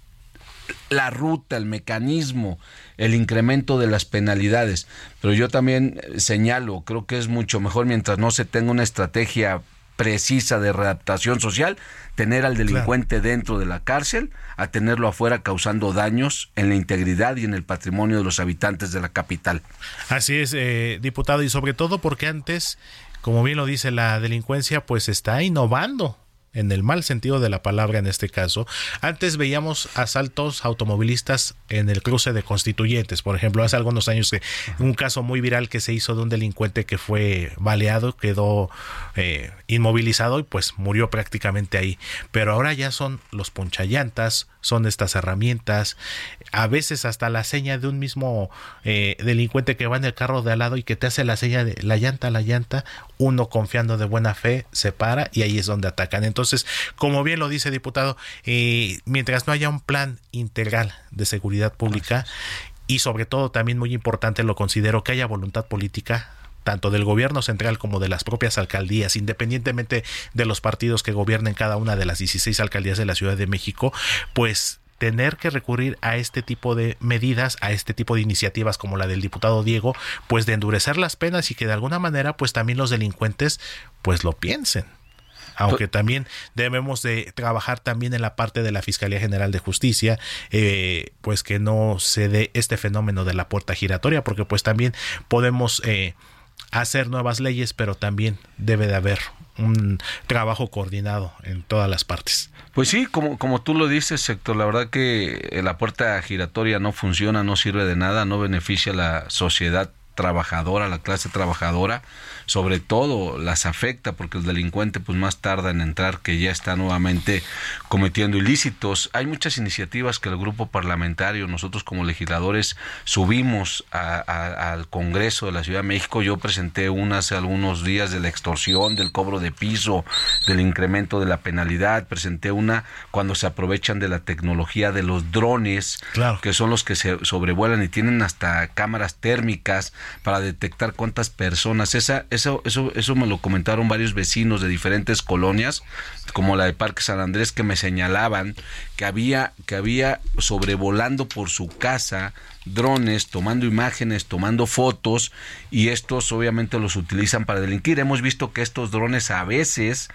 la ruta, el mecanismo, el incremento de las penalidades. Pero yo también eh, señalo, creo que es mucho mejor mientras no se tenga una estrategia precisa de readaptación social, tener al delincuente dentro de la cárcel, a tenerlo afuera causando daños en la integridad y en el patrimonio de los habitantes de la capital. Así es, eh, diputado, y sobre todo porque antes, como bien lo dice la delincuencia, pues está innovando en el mal sentido de la palabra en este caso. Antes veíamos asaltos automovilistas en el cruce de constituyentes, por ejemplo, hace algunos años que un caso muy viral que se hizo de un delincuente que fue baleado, quedó eh, inmovilizado y pues murió prácticamente ahí. Pero ahora ya son los ponchallantas, son estas herramientas, a veces hasta la seña de un mismo eh, delincuente que va en el carro de al lado y que te hace la seña de la llanta, la llanta, uno confiando de buena fe se para y ahí es donde atacan. Entonces, como bien lo dice diputado, eh, mientras no haya un plan integral de seguridad pública y sobre todo también muy importante lo considero que haya voluntad política tanto del gobierno central como de las propias alcaldías, independientemente de los partidos que gobiernen cada una de las 16 alcaldías de la Ciudad de México, pues tener que recurrir a este tipo de medidas, a este tipo de iniciativas como la del diputado Diego, pues de endurecer las penas y que de alguna manera pues también los delincuentes pues lo piensen. Aunque también debemos de trabajar también en la parte de la Fiscalía General de Justicia, eh, pues que no se dé este fenómeno de la puerta giratoria, porque pues también podemos eh, hacer nuevas leyes, pero también debe de haber un trabajo coordinado en todas las partes. Pues sí, como, como tú lo dices, sector, la verdad que la puerta giratoria no funciona, no sirve de nada, no beneficia a la sociedad trabajadora, la clase trabajadora sobre todo las afecta porque el delincuente pues más tarda en entrar que ya está nuevamente cometiendo ilícitos. Hay muchas iniciativas que el grupo parlamentario, nosotros como legisladores subimos al Congreso de la Ciudad de México. Yo presenté una hace algunos días de la extorsión, del cobro de piso, del incremento de la penalidad. Presenté una cuando se aprovechan de la tecnología de los drones, que son los que se sobrevuelan y tienen hasta cámaras térmicas para detectar cuántas personas. Esa, eso, eso, eso me lo comentaron varios vecinos de diferentes colonias, como la de Parque San Andrés, que me señalaban que había, que había sobrevolando por su casa drones, tomando imágenes, tomando fotos, y estos obviamente los utilizan para delinquir. Hemos visto que estos drones a veces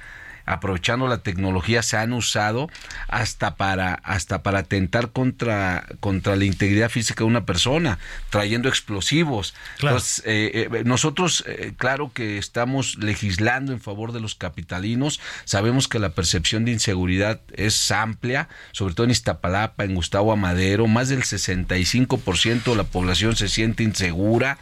aprovechando la tecnología se han usado hasta para hasta para atentar contra contra la integridad física de una persona trayendo explosivos. Entonces, eh, eh, nosotros eh, claro que estamos legislando en favor de los capitalinos. Sabemos que la percepción de inseguridad es amplia sobre todo en Iztapalapa en Gustavo Amadero. Más del 65% de la población se siente insegura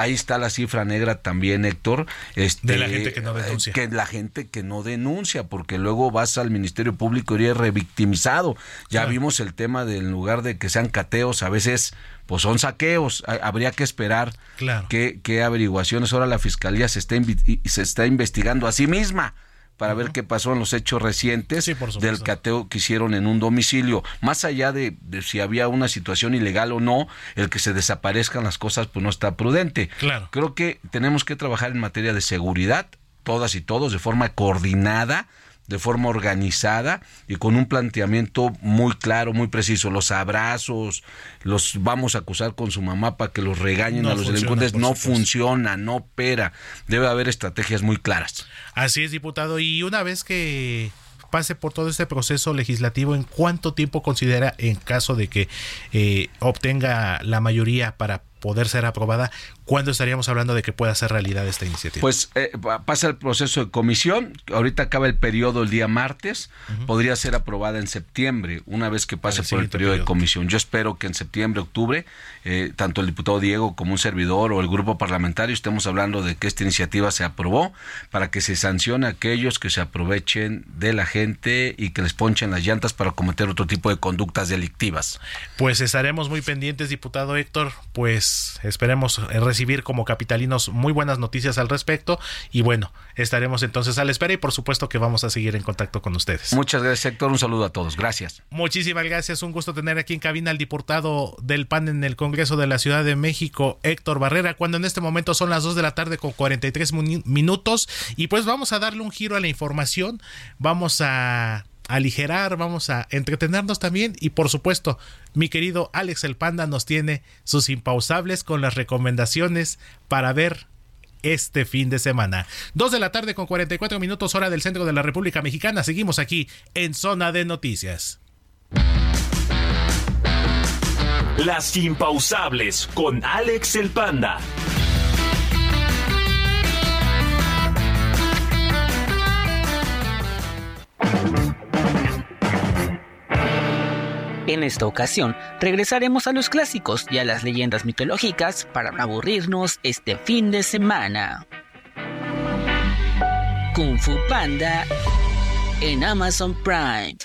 Ahí está la cifra negra también, Héctor. Este, de la gente que no denuncia. Que la gente que no denuncia, porque luego vas al Ministerio Público y eres revictimizado. Ya vimos el tema de en lugar de que sean cateos, a veces pues son saqueos. Habría que esperar claro. qué, averiguaciones. Ahora la Fiscalía se está, se está investigando a sí misma para ver qué pasó en los hechos recientes del cateo que hicieron en un domicilio. Más allá de, si había una situación ilegal o no, el que se desaparezcan las cosas pues no está prudente. Claro. Creo que tenemos que trabajar en materia de seguridad, todas y todos, de forma coordinada de forma organizada y con un planteamiento muy claro, muy preciso. Los abrazos, los vamos a acusar con su mamá para que los regañen a los delincuentes, no funciona, no opera. Debe haber estrategias muy claras. Así es, diputado. Y una vez que pase por todo este proceso legislativo, ¿en cuánto tiempo considera, en caso de que eh, obtenga la mayoría para poder ser aprobada, ¿cuándo estaríamos hablando de que pueda ser realidad esta iniciativa? Pues eh, pasa el proceso de comisión, ahorita acaba el periodo el día martes, podría ser aprobada en septiembre, una vez que pase por el periodo, de comisión. Yo espero que en septiembre, octubre, eh, tanto el diputado Diego como un servidor o el grupo parlamentario estemos hablando de que esta iniciativa se aprobó para que se sancione a aquellos que se aprovechen de la gente y que les ponchen las llantas para cometer otro tipo de conductas delictivas. Pues estaremos muy pendientes, diputado Héctor, pues esperemos recibir como capitalinos muy buenas noticias al respecto y bueno, estaremos entonces a la espera y por supuesto que vamos a seguir en contacto con ustedes. Muchas gracias Héctor, un saludo a todos, gracias. Muchísimas gracias, un gusto tener aquí en cabina al diputado del PAN en el Congreso de la Ciudad de México, Héctor Barrera, cuando en este momento son las 2 de la tarde con 43 minutos y pues vamos a darle un giro a la información, vamos a aligerar, vamos a entretenernos también y por supuesto, mi querido Alex el Panda nos tiene sus impausables con las recomendaciones para ver este fin de semana. Dos de la tarde con 44 minutos hora del centro de la República Mexicana. Seguimos aquí en Zona de Noticias. Las impausables con Alex el Panda. En esta ocasión, regresaremos a los clásicos y a las leyendas mitológicas para no aburrirnos este fin de semana. Kung Fu Panda en Amazon Prime.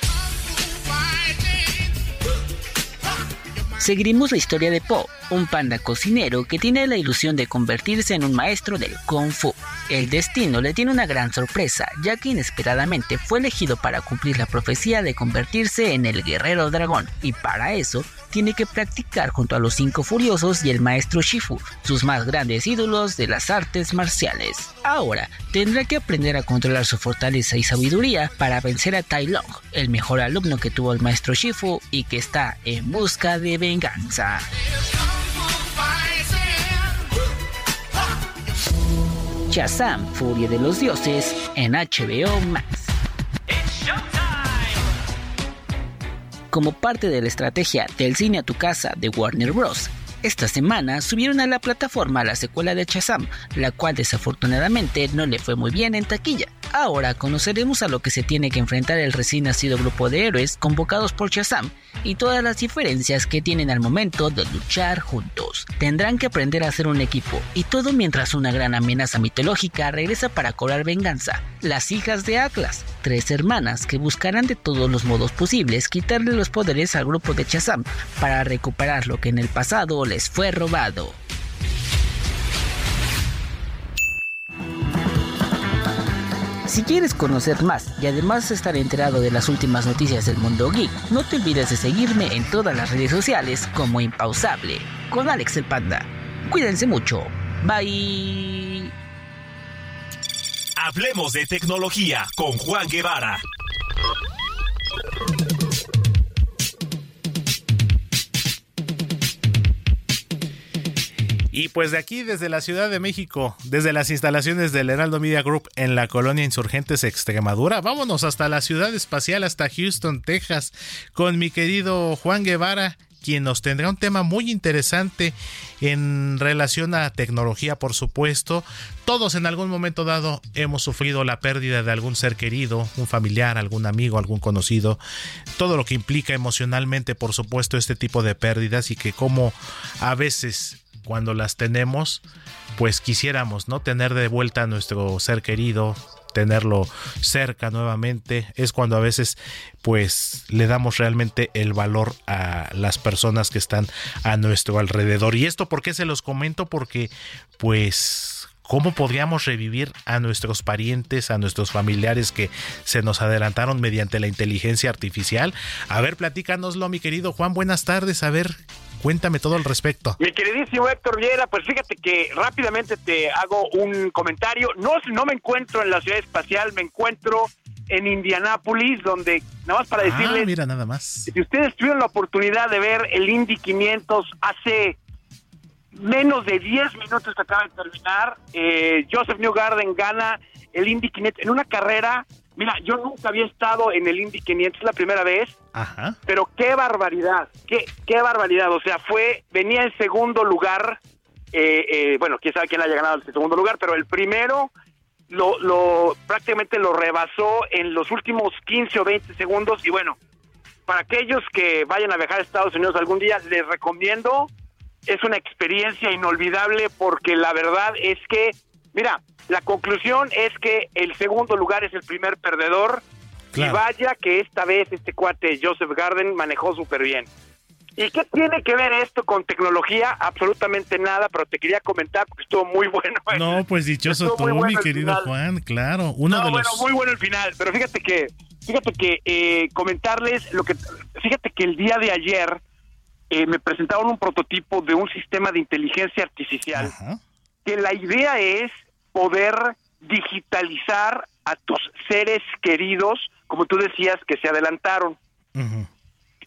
Seguiremos la historia de Po, un panda cocinero que tiene la ilusión de convertirse en un maestro del Kung Fu. El destino le tiene una gran sorpresa, ya que inesperadamente fue elegido para cumplir la profecía de convertirse en el guerrero dragón, y para eso tiene que practicar junto a los cinco furiosos y el maestro Shifu, sus más grandes ídolos de las artes marciales. Ahora tendrá que aprender a controlar su fortaleza y sabiduría para vencer a Tai Long, el mejor alumno que tuvo el maestro Shifu y que está en busca de venganza. Shazam, Furia de los Dioses, en HBO Max. Como parte de la estrategia del cine a tu casa de Warner Bros. Esta semana subieron a la plataforma la secuela de Shazam, la cual desafortunadamente no le fue muy bien en taquilla. Ahora conoceremos a lo que se tiene que enfrentar el recién nacido grupo de héroes convocados por Shazam y todas las diferencias que tienen al momento de luchar juntos. Tendrán que aprender a ser un equipo y todo mientras una gran amenaza mitológica regresa para cobrar venganza. Las hijas de Atlas, tres hermanas que buscarán de todos los modos posibles quitarle los poderes al grupo de Shazam para recuperar lo que en el pasado les fue robado. Si quieres conocer más y además estar enterado de las últimas noticias del mundo geek, no te olvides de seguirme en todas las redes sociales como Impausable, con Alex el Panda. Cuídense mucho. Bye. Hablemos de tecnología con Juan Guevara. Y pues de aquí, desde la Ciudad de México, desde las instalaciones del Heraldo Media Group en la colonia Insurgentes Extremadura, vámonos hasta la ciudad espacial, hasta Houston, Texas, con mi querido Juan Guevara, quien nos tendrá un tema muy interesante en relación a tecnología, por supuesto. Todos en algún momento dado hemos sufrido la pérdida de algún ser querido, un familiar, algún amigo, algún conocido. Todo lo que implica emocionalmente, por supuesto, este tipo de pérdidas y que como a veces cuando las tenemos, pues quisiéramos, ¿no? Tener de vuelta a nuestro ser querido, tenerlo cerca nuevamente, es cuando a veces pues le damos realmente el valor a las personas que están a nuestro alrededor. Y esto, ¿por qué se los comento? Porque pues ¿Cómo podríamos revivir a nuestros parientes, a nuestros familiares que se nos adelantaron mediante la inteligencia artificial? A ver, platícanoslo, mi querido Juan. Buenas tardes. A ver, Cuéntame todo al respecto. Mi queridísimo Héctor Viera, pues fíjate que rápidamente te hago un comentario. No, no me encuentro en la ciudad espacial, me encuentro en Indianápolis, donde, nada más para Ah, decirles, mira, nada más. si ustedes tuvieron la oportunidad de ver el Indy 500 hace menos de 10 minutos que acaba de terminar, eh, Joseph Newgarden gana el Indy 500 en una carrera. Mira, yo nunca había estado en el Indy 500, es la primera vez, Ajá. pero qué barbaridad, qué, qué barbaridad. O sea, fue, venía en segundo lugar, eh, eh, bueno, quién sabe quién haya ganado el segundo lugar, pero el primero lo, lo prácticamente lo rebasó en los últimos 15 o 20 segundos y bueno, para aquellos que vayan a viajar a Estados Unidos algún día, les recomiendo, es una experiencia inolvidable porque la verdad es que, mira, la conclusión es que el segundo lugar es el primer perdedor Claro. y vaya que esta vez este cuate Joseph Garden manejó súper bien. ¿Y qué tiene que ver esto con tecnología? Absolutamente nada, pero te quería comentar porque estuvo muy bueno. No, pues dichoso Estuvo tú, bueno mi querido final. Juan, claro. Uno No, de bueno, los. muy bueno el final, pero fíjate que, fíjate que eh, comentarles lo que, fíjate que el día de ayer eh, me presentaron un prototipo de un sistema de inteligencia artificial Ajá. que la idea es poder digitalizar a tus seres queridos, como tú decías, que se adelantaron.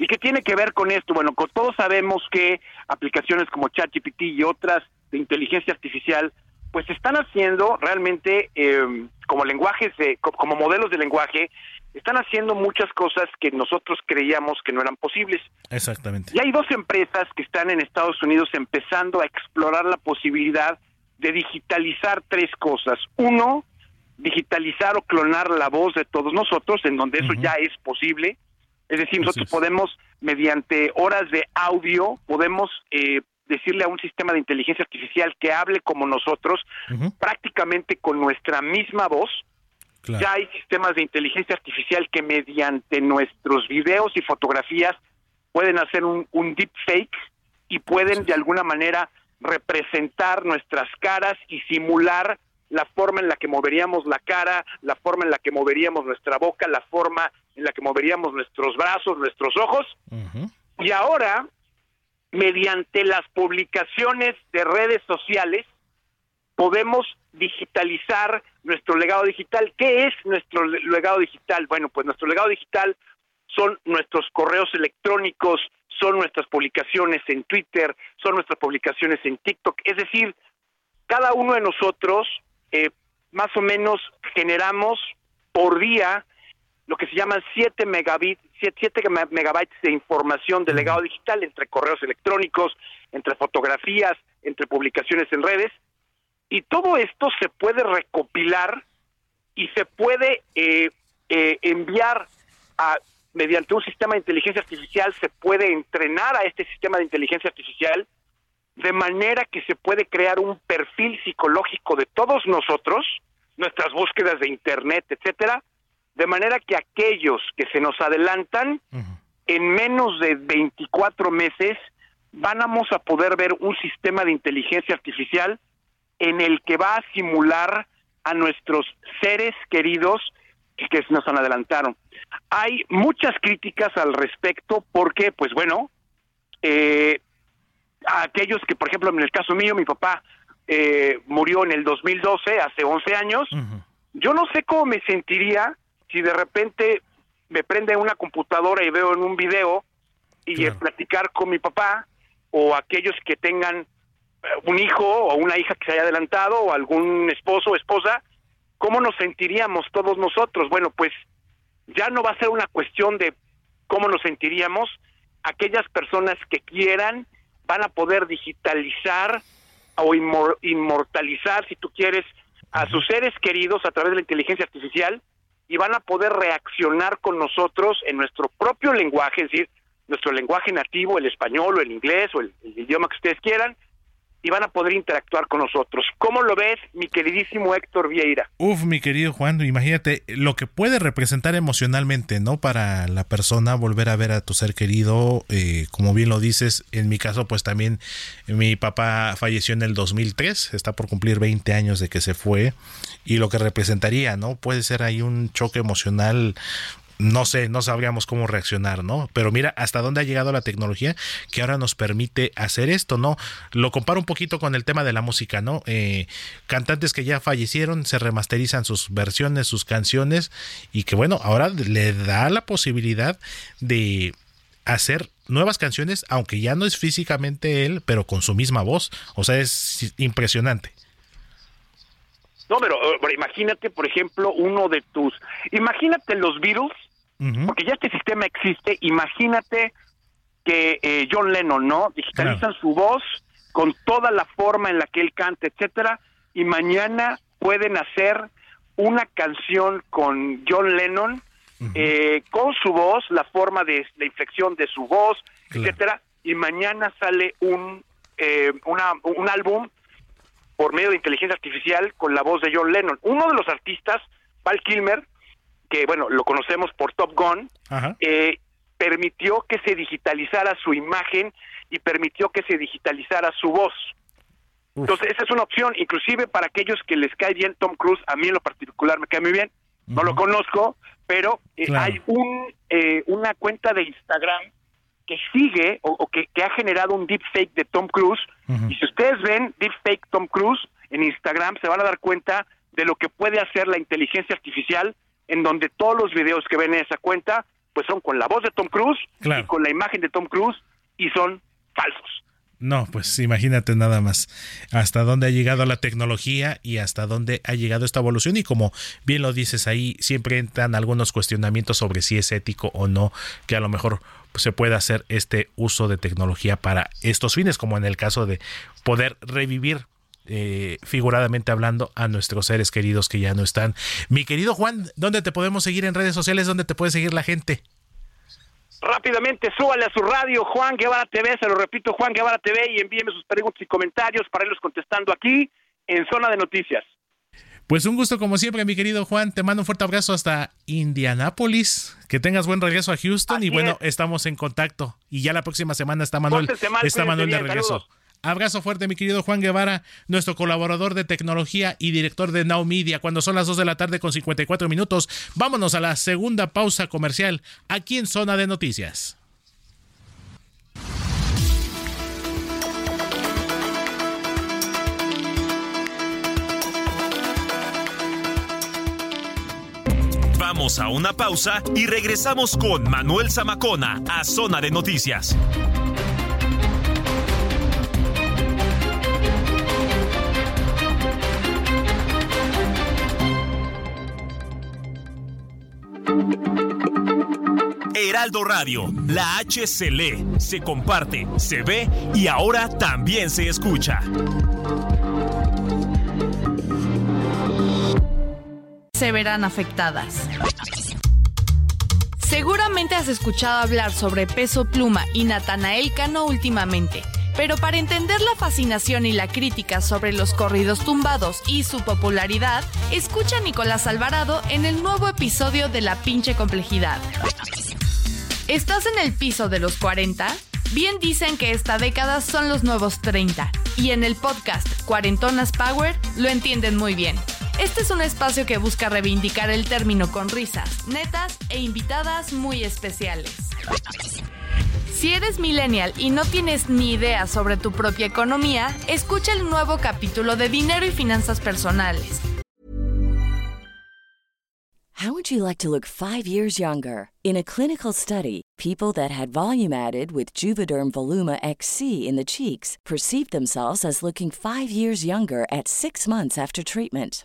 ¿Y qué tiene que ver con esto? Bueno, todos sabemos que aplicaciones como ChatGPT y otras de inteligencia artificial, pues están haciendo realmente eh, como lenguajes, de, co- como modelos de lenguaje, están haciendo muchas cosas que nosotros creíamos que no eran posibles. Exactamente. Y hay dos empresas que están en Estados Unidos empezando a explorar la posibilidad de digitalizar tres cosas. Uno, digitalizar o clonar la voz de todos nosotros, en donde eso ya es posible. Es decir, nosotros es. podemos, mediante horas de audio, podemos eh, decirle a un sistema de inteligencia artificial que hable como nosotros, prácticamente con nuestra misma voz. Claro. Ya hay sistemas de inteligencia artificial que mediante nuestros videos y fotografías pueden hacer un, un deepfake y pueden de alguna manera representar nuestras caras y simular la forma en la que moveríamos la cara, la forma en la que moveríamos nuestra boca, la forma en la que moveríamos nuestros brazos, nuestros ojos. Y ahora, mediante las publicaciones de redes sociales, podemos digitalizar nuestro legado digital. ¿Qué es nuestro le- legado digital? Bueno, pues nuestro legado digital son nuestros correos electrónicos, son nuestras publicaciones en Twitter, son nuestras publicaciones en TikTok. Es decir, cada uno de nosotros eh, más o menos generamos por día lo que se llaman 7 megabits, 7 megabytes de información de legado digital entre correos electrónicos, entre fotografías, entre publicaciones en redes. Y todo esto se puede recopilar y se puede eh, eh, enviar a mediante un sistema de inteligencia artificial, se puede entrenar a este sistema de inteligencia artificial de manera que se puede crear un perfil psicológico de todos nosotros, nuestras búsquedas de internet, etcétera, de manera que aquellos que se nos adelantan en menos de 24 meses vamos a poder ver un sistema de inteligencia artificial en el que va a simular a nuestros seres queridos que, nos adelantaron. Hay muchas críticas al respecto porque, pues bueno, eh, a aquellos que, por ejemplo, en el caso mío, mi papá eh, murió en el 2012, hace 11 años, yo no sé cómo me sentiría si de repente me prende una computadora y veo en un video y Claro. platicar con mi papá o aquellos que tengan eh, un hijo o una hija que se haya adelantado o algún esposo o esposa, ¿cómo nos sentiríamos todos nosotros? Bueno, pues ya no va a ser una cuestión de cómo nos sentiríamos, aquellas personas que quieran van a poder digitalizar o inmor- inmortalizar, si tú quieres, a sus seres queridos a través de la inteligencia artificial y van a poder reaccionar con nosotros en nuestro propio lenguaje, es decir, nuestro lenguaje nativo, el español o el inglés o el, el idioma que ustedes quieran, y van a poder interactuar con nosotros. ¿Cómo lo ves, mi queridísimo Héctor Vieira? Uf, mi querido Juan, imagínate lo que puede representar emocionalmente, ¿no? Para la persona volver a ver a tu ser querido, eh, como bien lo dices, en mi caso, pues también mi papá falleció en el 2003, está por cumplir 20 años de que se fue, y lo que representaría, ¿no? Puede ser ahí un choque emocional no sé, no sabríamos cómo reaccionar, ¿no? Pero mira hasta dónde ha llegado la tecnología que ahora nos permite hacer esto, ¿no? Lo comparo un poquito con el tema de la música, ¿no? Eh, cantantes que ya fallecieron se remasterizan sus versiones, sus canciones y que bueno, ahora le da la posibilidad de hacer nuevas canciones, aunque ya no es físicamente él, pero con su misma voz. O sea, es impresionante. No, pero, imagínate, por ejemplo, uno de tus... Imagínate los Porque ya este sistema existe, imagínate que eh, John Lennon, ¿no? Digitalizan su voz con toda la forma en la que él canta, etcétera, y mañana pueden hacer una canción con John Lennon eh, con su voz, la forma de la inflexión de su voz, etcétera, y mañana sale un eh, un álbum por medio de inteligencia artificial con la voz de John Lennon. Uno de los artistas, Val Kilmer, que bueno, lo conocemos por Top Gun, eh, permitió que se digitalizara su imagen y permitió que se digitalizara su voz. Entonces, esa es una opción, inclusive para aquellos que les cae bien Tom Cruise, a mí en lo particular me cae muy bien, no lo conozco, pero eh, hay un eh, una cuenta de Instagram que sigue o, que, ha generado un deepfake de Tom Cruise. Y si ustedes ven deepfake Tom Cruise en Instagram, se van a dar cuenta de lo que puede hacer la inteligencia artificial, en donde todos los videos que ven en esa cuenta, pues son con la voz de Tom Cruise y con la imagen de Tom Cruise y son falsos. No, pues imagínate nada más hasta dónde ha llegado la tecnología y hasta dónde ha llegado esta evolución y como bien lo dices ahí, siempre entran algunos cuestionamientos sobre si es ético o no, que a lo mejor se puede hacer este uso de tecnología para estos fines, como en el caso de poder revivir eh, figuradamente hablando a nuestros seres queridos que ya no están. Mi querido Juan, ¿dónde te podemos seguir en redes sociales? ¿Dónde te puede seguir la gente? Rápidamente súbale a su radio Juan Guevara TV, se lo repito, Juan Guevara TV y envíeme sus preguntas y comentarios para irlos contestando aquí en Zona de Noticias. Pues un gusto como siempre, mi querido Juan. Te mando un fuerte abrazo hasta Indianápolis. Que tengas buen regreso a Houston y bueno, estamos en contacto. Y ya la próxima semana está Manuel, está Manuel de regreso. Abrazo fuerte, mi querido Juan Guevara, nuestro colaborador de tecnología y director de Now Media. Cuando son las 2 de la tarde con 54 minutos, vámonos a la segunda pausa comercial aquí en Zona de Noticias. Vamos a una pausa y regresamos con Manuel Zamacona a Zona de Noticias. Heraldo Radio, la H se lee, se comparte, se ve y ahora también se escucha. Se verán afectadas. Seguramente has escuchado hablar sobre Peso Pluma y Natanael Cano últimamente. Pero para entender la fascinación y la crítica sobre los corridos tumbados y su popularidad, escucha a Nicolás Alvarado en el nuevo episodio de La pinche complejidad. ¿Estás en el piso de los 40? Bien dicen que esta década son los nuevos 30 y en el podcast Cuarentonas Power lo entienden muy bien. Este es un espacio que busca reivindicar el término con risas, netas e invitadas muy especiales. Si eres millennial y no tienes ni idea sobre tu propia economía, escucha el nuevo capítulo de Dinero y Finanzas Personales. How would you like to look 5 years younger? In a clinical study, people that had volume added with Juvederm Voluma XC in the cheeks perceived themselves as looking 5 years younger at 6 months after treatment.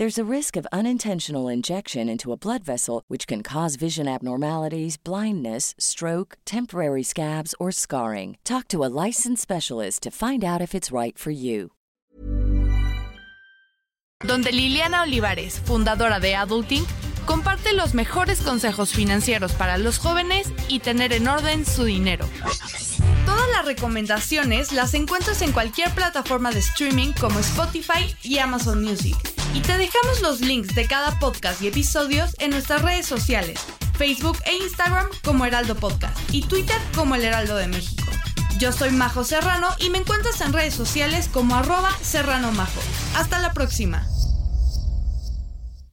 There's a risk of unintentional injection into a blood vessel, which can cause vision abnormalities, blindness, stroke, temporary scabs, or scarring. Talk to a licensed specialist to find out if it's right for you. donde Liliana Olivares, fundadora de Adulting, comparte los mejores consejos financieros para los jóvenes y tener en orden su dinero. Todas las recomendaciones las encuentras en cualquier plataforma de streaming como Spotify y Amazon Music. Y te dejamos los links de cada podcast y episodios en nuestras redes sociales, Facebook e Instagram como Heraldo Podcast y Twitter como El Heraldo de México. Yo soy Majo Serrano y me encuentras en redes sociales como arroba serrano majo. Hasta la próxima.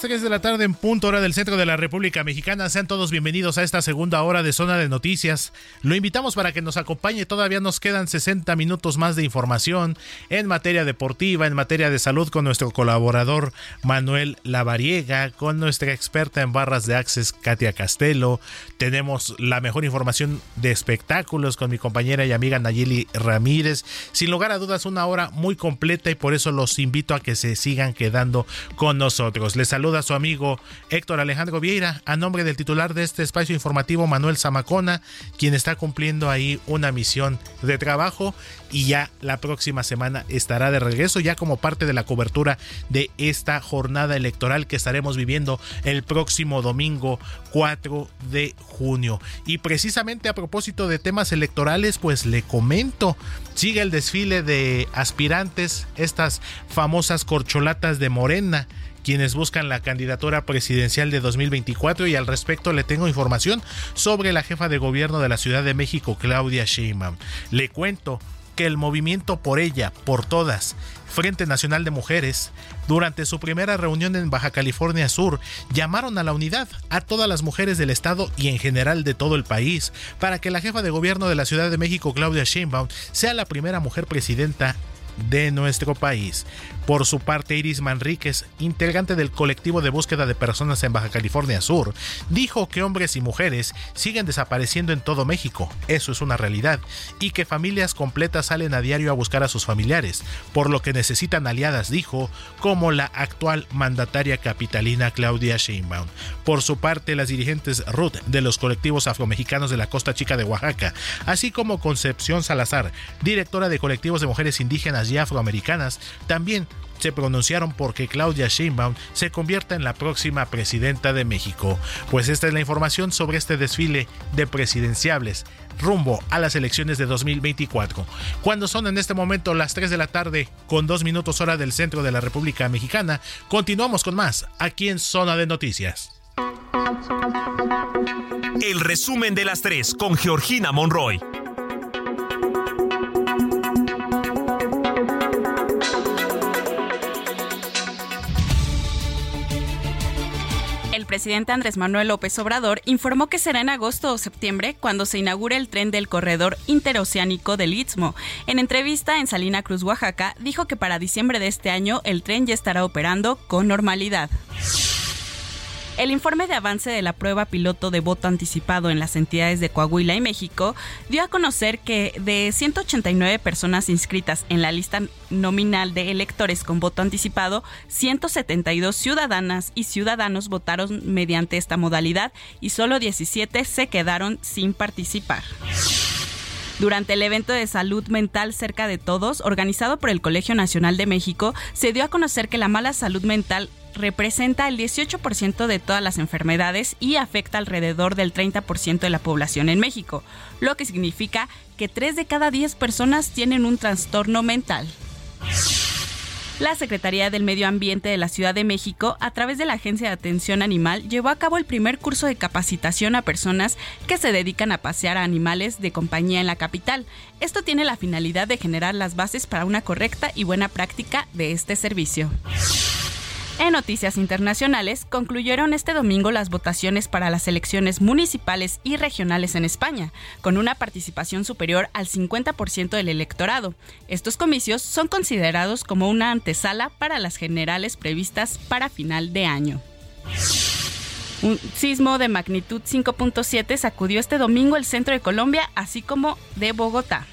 Las 3 de la tarde en punto hora del centro de la República Mexicana. Sean todos bienvenidos a esta segunda hora de Zona de Noticias. Lo invitamos para que nos acompañe. Todavía nos quedan 60 minutos más de información en materia deportiva, en materia de salud con nuestro colaborador Manuel Lavariega, con nuestra experta en barras de Access Katia Castelo. Tenemos la mejor información de espectáculos con mi compañera y amiga Nayeli Ramírez. Sin lugar a dudas, una hora muy completa y por eso los invito a que se sigan quedando con nosotros. Les a su amigo Héctor Alejandro Vieira a nombre del titular de este espacio informativo Manuel Zamacona, quien está cumpliendo ahí una misión de trabajo y ya la próxima semana estará de regreso ya como parte de la cobertura de esta jornada electoral que estaremos viviendo el próximo domingo 4 de junio. Y precisamente a propósito de temas electorales, pues le comento, sigue el desfile de aspirantes, estas famosas corcholatas de Morena quienes buscan la candidatura presidencial de 2024 y al respecto le tengo información sobre la jefa de gobierno de la Ciudad de México, Claudia Sheinbaum. Le cuento que el movimiento por ella, por todas, Frente Nacional de Mujeres, durante su primera reunión en Baja California Sur, llamaron a la unidad a todas las mujeres del estado y en general de todo el país para que la jefa de gobierno de la Ciudad de México, Claudia Sheinbaum, sea la primera mujer presidenta de nuestro país. Por su parte, Iris Manríquez, integrante del colectivo de búsqueda de personas en Baja California Sur, dijo que hombres y mujeres siguen desapareciendo en todo México, eso es una realidad, y que familias completas salen a diario a buscar a sus familiares, por lo que necesitan aliadas, dijo, como la actual mandataria capitalina Claudia Sheinbaum. Por su parte, las dirigentes Ruth de los colectivos afromexicanos de la Costa Chica de Oaxaca, así como Concepción Salazar, directora de colectivos de mujeres indígenas y afroamericanas, también se pronunciaron porque Claudia Sheinbaum se convierta en la próxima presidenta de México. Pues esta es la información sobre este desfile de presidenciables rumbo a las elecciones de 2024. Cuando son en este momento las 3 de la tarde con 2 minutos hora del centro de la República Mexicana, continuamos con más aquí en Zona de Noticias. El resumen de las 3 con Georgina Monroy. Presidente Andrés Manuel López Obrador informó que será en agosto o septiembre cuando se inaugure el tren del corredor interoceánico del Istmo. En entrevista en Salina Cruz, Oaxaca, dijo que para diciembre de este año el tren ya estará operando con normalidad. El informe de avance de la prueba piloto de voto anticipado en las entidades de Coahuila y México dio a conocer que de 189 personas inscritas en la lista nominal de electores con voto anticipado, 172 ciudadanas y ciudadanos votaron mediante esta modalidad y solo 17 se quedaron sin participar. Durante el evento de salud mental cerca de todos, organizado por el Colegio Nacional de México, se dio a conocer que la mala salud mental representa el 18% de todas las enfermedades y afecta alrededor del 30% de la población en México, lo que significa que 3 de cada 10 personas tienen un trastorno mental. La Secretaría del Medio Ambiente de la Ciudad de México, a través de la Agencia de Atención Animal, llevó a cabo el primer curso de capacitación a personas que se dedican a pasear a animales de compañía en la capital. Esto tiene la finalidad de generar las bases para una correcta y buena práctica de este servicio. En noticias internacionales, concluyeron este domingo las votaciones para las elecciones municipales y regionales en España, con una participación superior al 50% del electorado. Estos comicios son considerados como una antesala para las generales previstas para final de año. Un sismo de magnitud 5.7 sacudió este domingo el centro de Colombia, así como de Bogotá.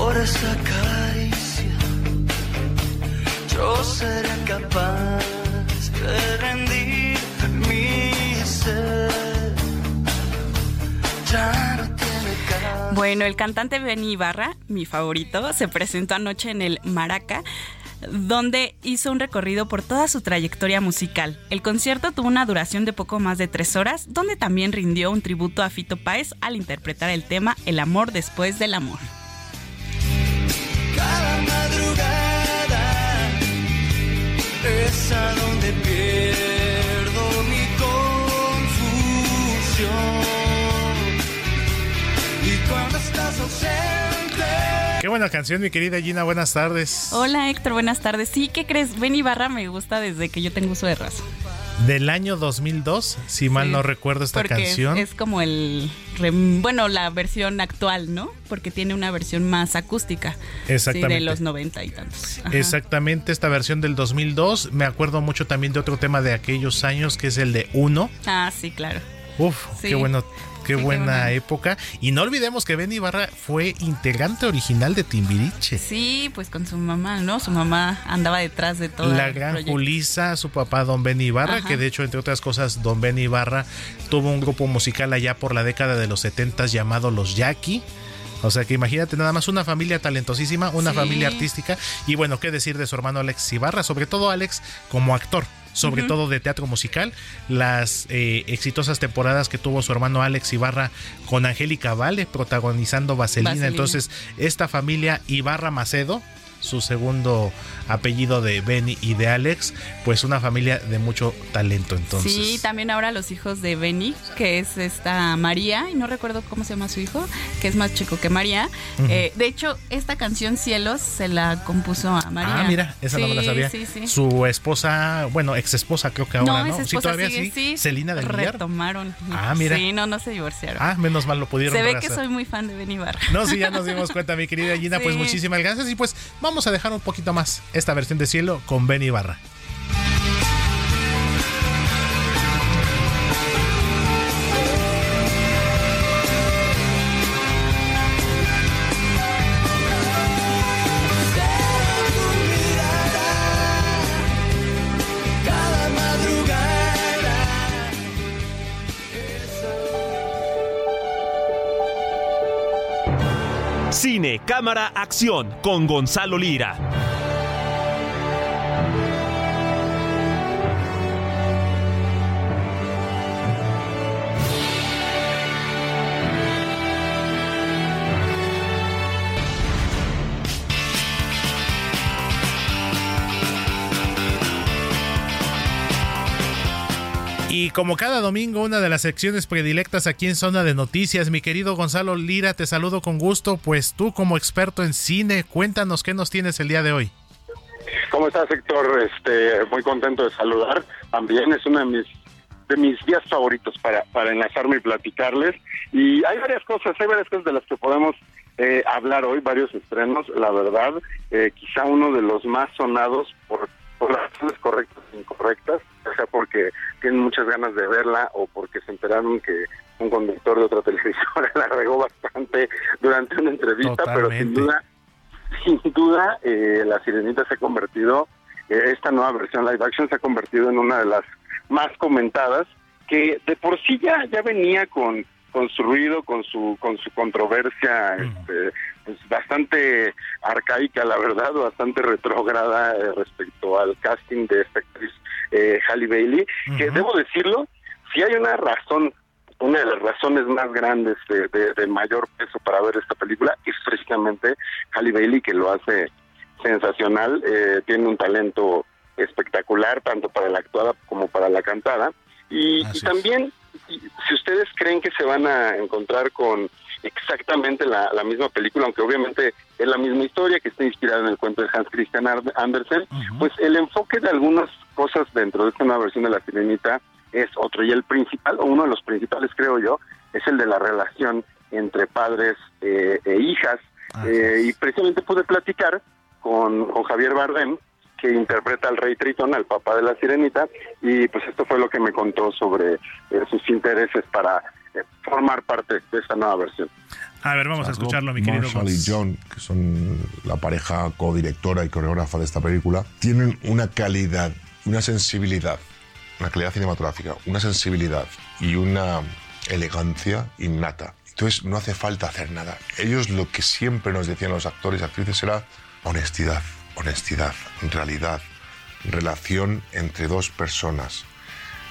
Por caricia, yo seré capaz de rendir mi ser. Ya no tiene. Bueno, el cantante Benny Ibarra, mi favorito, se presentó anoche en el Maraca donde hizo un recorrido por toda su trayectoria musical. El concierto tuvo una duración de poco más de tres horas, donde también rindió un tributo a Fito Páez al interpretar el tema El amor después del amor. Cada madrugada es a donde pierdo mi confusión. Y cuando estás ausente. Qué buena canción, mi querida Gina. Buenas tardes. Hola Héctor, buenas tardes. Sí, ¿qué crees? Benny Barra me gusta desde que yo tengo uso de razón. Del año 2002, si mal Sí, no recuerdo esta porque canción. Es, es como el. Rem- Bueno, la versión actual, ¿no? Porque tiene una versión más acústica. Exactamente. Sí, de los 90 y tantos. Ajá. Exactamente, esta versión del 2002. Me acuerdo mucho también de otro tema de aquellos años, que es el de Uno. Ah, sí, claro. Uf, Sí. qué bueno. Qué Sí, qué buena época. Y no olvidemos que Benny Barra fue integrante original de Timbiriche. Sí, pues con su mamá, ¿no? Su mamá andaba detrás de todo. La gran proyecto. Julisa, su papá Don Benny Ibarra, Ajá. que de hecho, entre otras cosas, Don Benny Ibarra tuvo un grupo musical allá por la década de los 70 llamado Los Jackie. O sea que imagínate nada más una familia talentosísima, una Sí. familia artística. Y bueno, qué decir de su hermano Alex Ibarra, sobre todo Alex como actor. Sobre todo de teatro musical, las eh, exitosas temporadas que tuvo su hermano Alex Ibarra con Angélica Vale protagonizando Vaselina. Vaselina. Entonces, esta familia Ibarra Macedo, su segundo apellido de Benny y de Alex, pues una familia de mucho talento entonces. Sí, también ahora los hijos de Benny, que es esta María, y no recuerdo cómo se llama su hijo, que es más chico que María. Eh, de hecho, esta canción Cielos se la compuso a María. Ah, mira, esa no me la sabía. Sí, sí. Su esposa, bueno, ex esposa creo que ahora, ¿no? esa sí, todavía sigue, sí. Celina del. Retomaron. Ah, mira. Sí, no, no se divorciaron. Ah, menos mal lo pudieron se ve que soy muy fan de Benny Barra. No, sí, ya nos dimos cuenta, mi querida Gina. Pues muchísimas gracias. Y pues vamos a dejar un poquito más esta versión de cielo con Benny Barra. Cámara, acción con Gonzalo Lira. Y como cada domingo, una de las secciones predilectas aquí en Zona de Noticias, mi querido Gonzalo Lira, te saludo con gusto. Pues tú, como experto en cine, cuéntanos qué nos tienes el día de hoy. ¿Cómo estás, Héctor? Este, muy contento de saludar. También es uno de mis de mis días favoritos para, para enlazarme y platicarles. Y hay varias cosas, hay varias cosas de las que podemos eh, hablar hoy, varios estrenos, la verdad. Eh, quizá uno de los más sonados por, por las razones correctas e incorrectas, o sea, porque tienen muchas ganas de verla o porque se enteraron que un conductor de otra televisora la regó bastante durante una entrevista, pero sin duda sin duda, eh, La Sirenita se ha convertido, eh, esta nueva versión live action se ha convertido en una de las más comentadas, que de por sí ya, ya venía con, con su ruido, con su, con su controversia este, pues, bastante arcaica, la verdad, bastante retrógrada eh, respecto al casting de esta actriz eh, Halle Bailey, que debo decirlo, si hay una razón una de las razones más grandes de, de- de mayor peso para ver esta película es precisamente Halle Bailey que lo hace sensacional, eh, tiene un talento espectacular tanto para la actuada como para la cantada. Y, y también y- si ustedes creen que se van a encontrar con exactamente la, la misma película, aunque obviamente es la misma historia que está inspirada en el cuento de Hans Christian Andersen, pues el enfoque de algunas cosas dentro de esta nueva versión de La Sirenita es otro. Y el principal, o uno de los principales creo yo, es el de la relación entre padres eh, e hijas. Eh, y precisamente pude platicar con, con Javier Bardem, que interpreta al rey Tritón, al papá de la sirenita, y pues esto fue lo que me contó sobre eh, sus intereses para eh, formar parte de esta nueva versión. A ver, vamos a escucharlo, mi querido Marshall y. John, que son la pareja codirectora y coreógrafa de esta película, tienen una calidad, una sensibilidad, una calidad cinematográfica, una sensibilidad y una elegancia innata. Entonces no hace falta hacer nada. Ellos lo que siempre nos decían los actores y actrices era honestidad, honestidad, realidad, relación entre dos personas.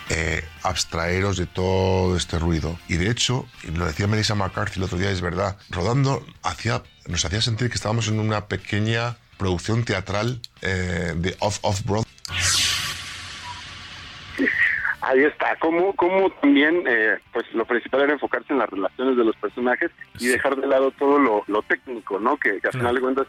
eh, abstraeros de todo este ruido. Y de hecho, lo decía Melissa McCarthy el otro día, es verdad, rodando hacía, nos hacía sentir que estábamos en una pequeña producción teatral eh, de Off Off Broadway. Ahí está, como, como también, eh, pues lo principal era enfocarse en las relaciones de los personajes y dejar de lado todo lo, lo técnico, ¿no? Que, que al final de cuentas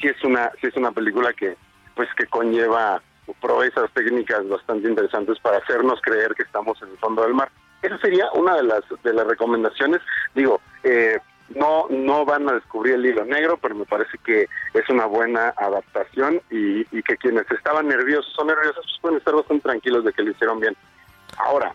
sí es una, sí es una película que, pues que conlleva proezas técnicas bastante interesantes para hacernos creer que estamos en el fondo del mar. Esa sería una de las, de las recomendaciones. Digo, eh, no, no van a descubrir el hilo negro, pero me parece que es una buena adaptación y, y que quienes estaban nerviosos son nerviosos, pues pueden estar bastante tranquilos de que lo hicieron bien. Ahora,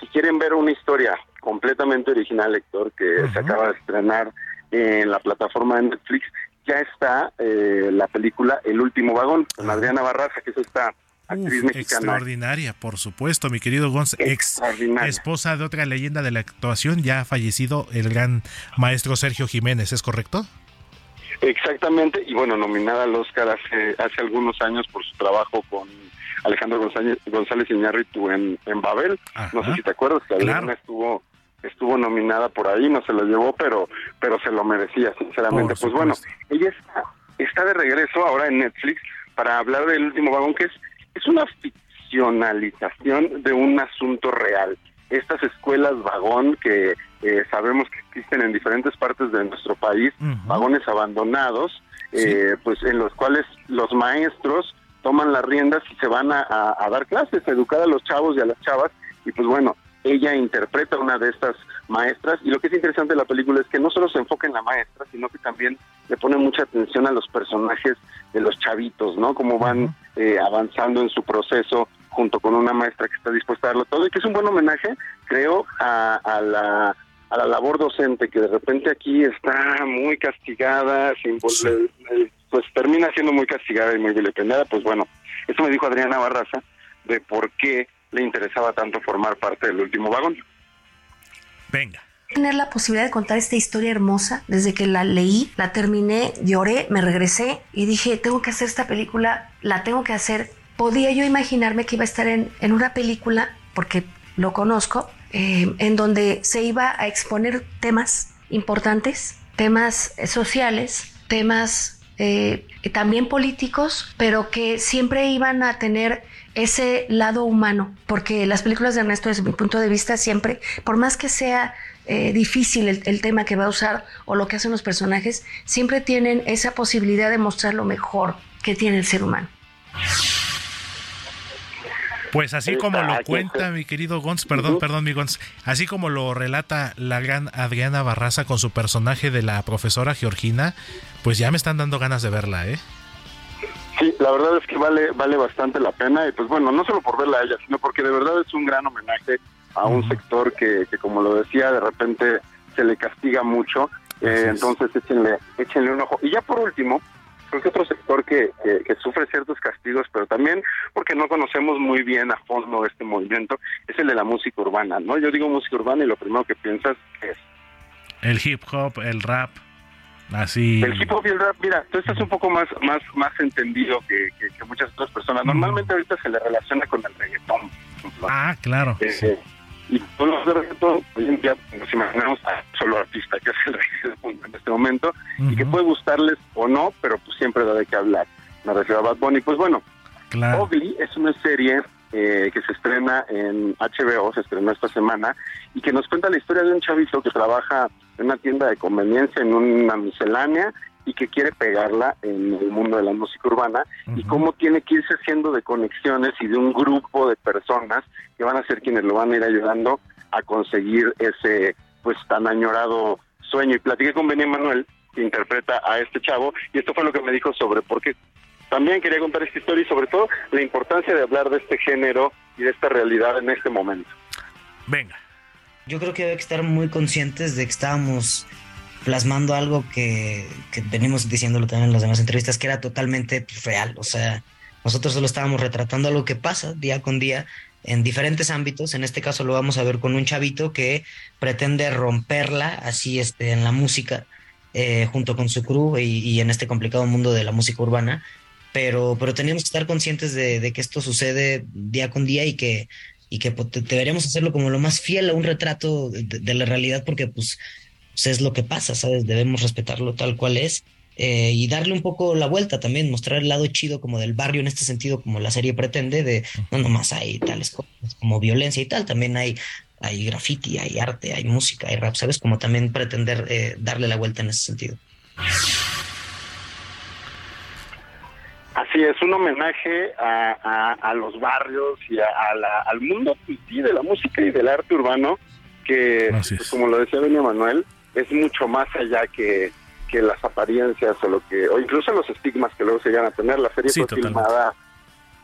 si quieren ver una historia completamente original, Héctor, que se acaba de estrenar en la plataforma de Netflix, ya está eh, la película El último vagón, con Adriana Barraza, que es esta actriz Uf, mexicana. extraordinaria, por supuesto, mi querido Gonz, ex esposa de otra leyenda de la actuación, ya ha fallecido el gran maestro Sergio Jiménez, ¿es correcto? Exactamente, y bueno, nominada al Oscar hace, hace algunos años por su trabajo con Alejandro González, González Iñárritu en, en Babel. No sé si te acuerdas que Adriana estuvo estuvo nominada por ahí, no se lo llevó, pero pero se lo merecía, sinceramente. Por pues bueno, ella está, está de regreso ahora en Netflix para hablar del último vagón, que es, es una ficcionalización de un asunto real. Estas escuelas vagón que eh, sabemos que existen en diferentes partes de nuestro país, vagones abandonados, eh, pues en los cuales los maestros toman las riendas y se van a, a- a dar clases, a educar a los chavos y a las chavas, y pues bueno, ella interpreta a una de estas maestras, y lo que es interesante de la película es que no solo se enfoca en la maestra, sino que también le pone mucha atención a los personajes de los chavitos, ¿no? Cómo van eh, avanzando en su proceso junto con una maestra que está dispuesta a darlo todo, y que es un buen homenaje, creo, a, a la a la labor docente que de repente aquí está muy castigada, sin volver- pues termina siendo muy castigada y muy vilipendiada, pues bueno, eso me dijo Adriana Barraza de por qué le interesaba tanto formar parte del último vagón. Venga. tener la posibilidad de contar esta historia hermosa. Desde que la leí, la terminé, lloré, me regresé y dije, tengo que hacer esta película, la tengo que hacer. Podía yo imaginarme que iba a estar en, en una película, porque lo conozco, eh, en donde se iba a exponer temas importantes, temas sociales, temas eh, también políticos, pero que siempre iban a tener ese lado humano, porque las películas de Ernesto, desde mi punto de vista, siempre, por más que sea eh, difícil el, el tema que va a usar o lo que hacen los personajes, siempre tienen esa posibilidad de mostrar lo mejor que tiene el ser humano. Pues así como lo cuenta mi querido Gonz, perdón, perdón, mi Gonz, así como lo relata la gran Adriana Barraza con su personaje de la profesora Georgina, pues ya me están dando ganas de verla, ¿eh? Sí, la verdad es que vale vale bastante la pena y pues bueno, no solo por verla a ella, sino porque de verdad es un gran homenaje a un sector que, que como lo decía, de repente se le castiga mucho, eh, entonces échenle, échenle un ojo. Y ya por último, creo que otro sector que, que, que sufre ciertos castigos, pero también porque no conocemos muy bien a fondo este movimiento, es el de la música urbana, ¿no? Yo digo música urbana y lo primero que piensas es El hip hop, el rap, así. El hip hop y el rap, mira, tú estás un poco más más más entendido que, que- que muchas otras personas. Normalmente ahorita se le relaciona con el reggaetón. Ah, claro. Eh, y con los de reggaetón, hoy en día nos imaginamos a solo artista que hace el reggaetón en este momento y que puede gustarles o no, pero pues siempre da de qué hablar. Me refiero a Bad Bunny. Pues bueno, Claro. Es una serie eh, que se estrena en HBO, se estrenó esta semana, y que nos cuenta la historia de un chavito que trabaja en una tienda de conveniencia, en una miscelánea, y que quiere pegarla en el mundo de la música urbana, y cómo tiene que irse haciendo de conexiones y de un grupo de personas que van a ser quienes lo van a ir ayudando a conseguir ese pues tan añorado sueño. Y platiqué con Benny Manuel, que interpreta a este chavo, y esto fue lo que me dijo sobre por qué también quería contar esta historia y sobre todo la importancia de hablar de este género y de esta realidad en este momento. Venga. Yo creo que hay que estar muy conscientes de que estábamos plasmando algo que, que venimos diciéndolo también en las demás entrevistas, que era totalmente real. O sea, nosotros solo estábamos retratando algo que pasa día con día en diferentes ámbitos. En este caso lo vamos a ver con un chavito que pretende romperla así este, en la música, eh, junto con su crew y, y en este complicado mundo de la música urbana pero, pero teníamos que estar conscientes de, de, que esto sucede día con día y que, y que pues, deberíamos hacerlo como lo más fiel a un retrato de, de la realidad porque pues, pues, es lo que pasa, ¿sabes? Debemos respetarlo tal cual es eh, y darle un poco la vuelta también, mostrar el lado chido como del barrio en este sentido, como la serie pretende, de no nomás hay tales cosas como violencia y tal, también hay, hay graffiti, hay arte, hay música, hay rap, ¿sabes? Como también pretender eh, darle la vuelta en ese sentido. Así es, un homenaje a, a, a los barrios y a, la, al mundo pues, sí, de la música y del arte urbano, que, pues, como lo decía Benio Manuel, es mucho más allá que, que las apariencias o lo que, o incluso los estigmas que luego se llegan a tener. La serie Sí, fue totalmente. filmada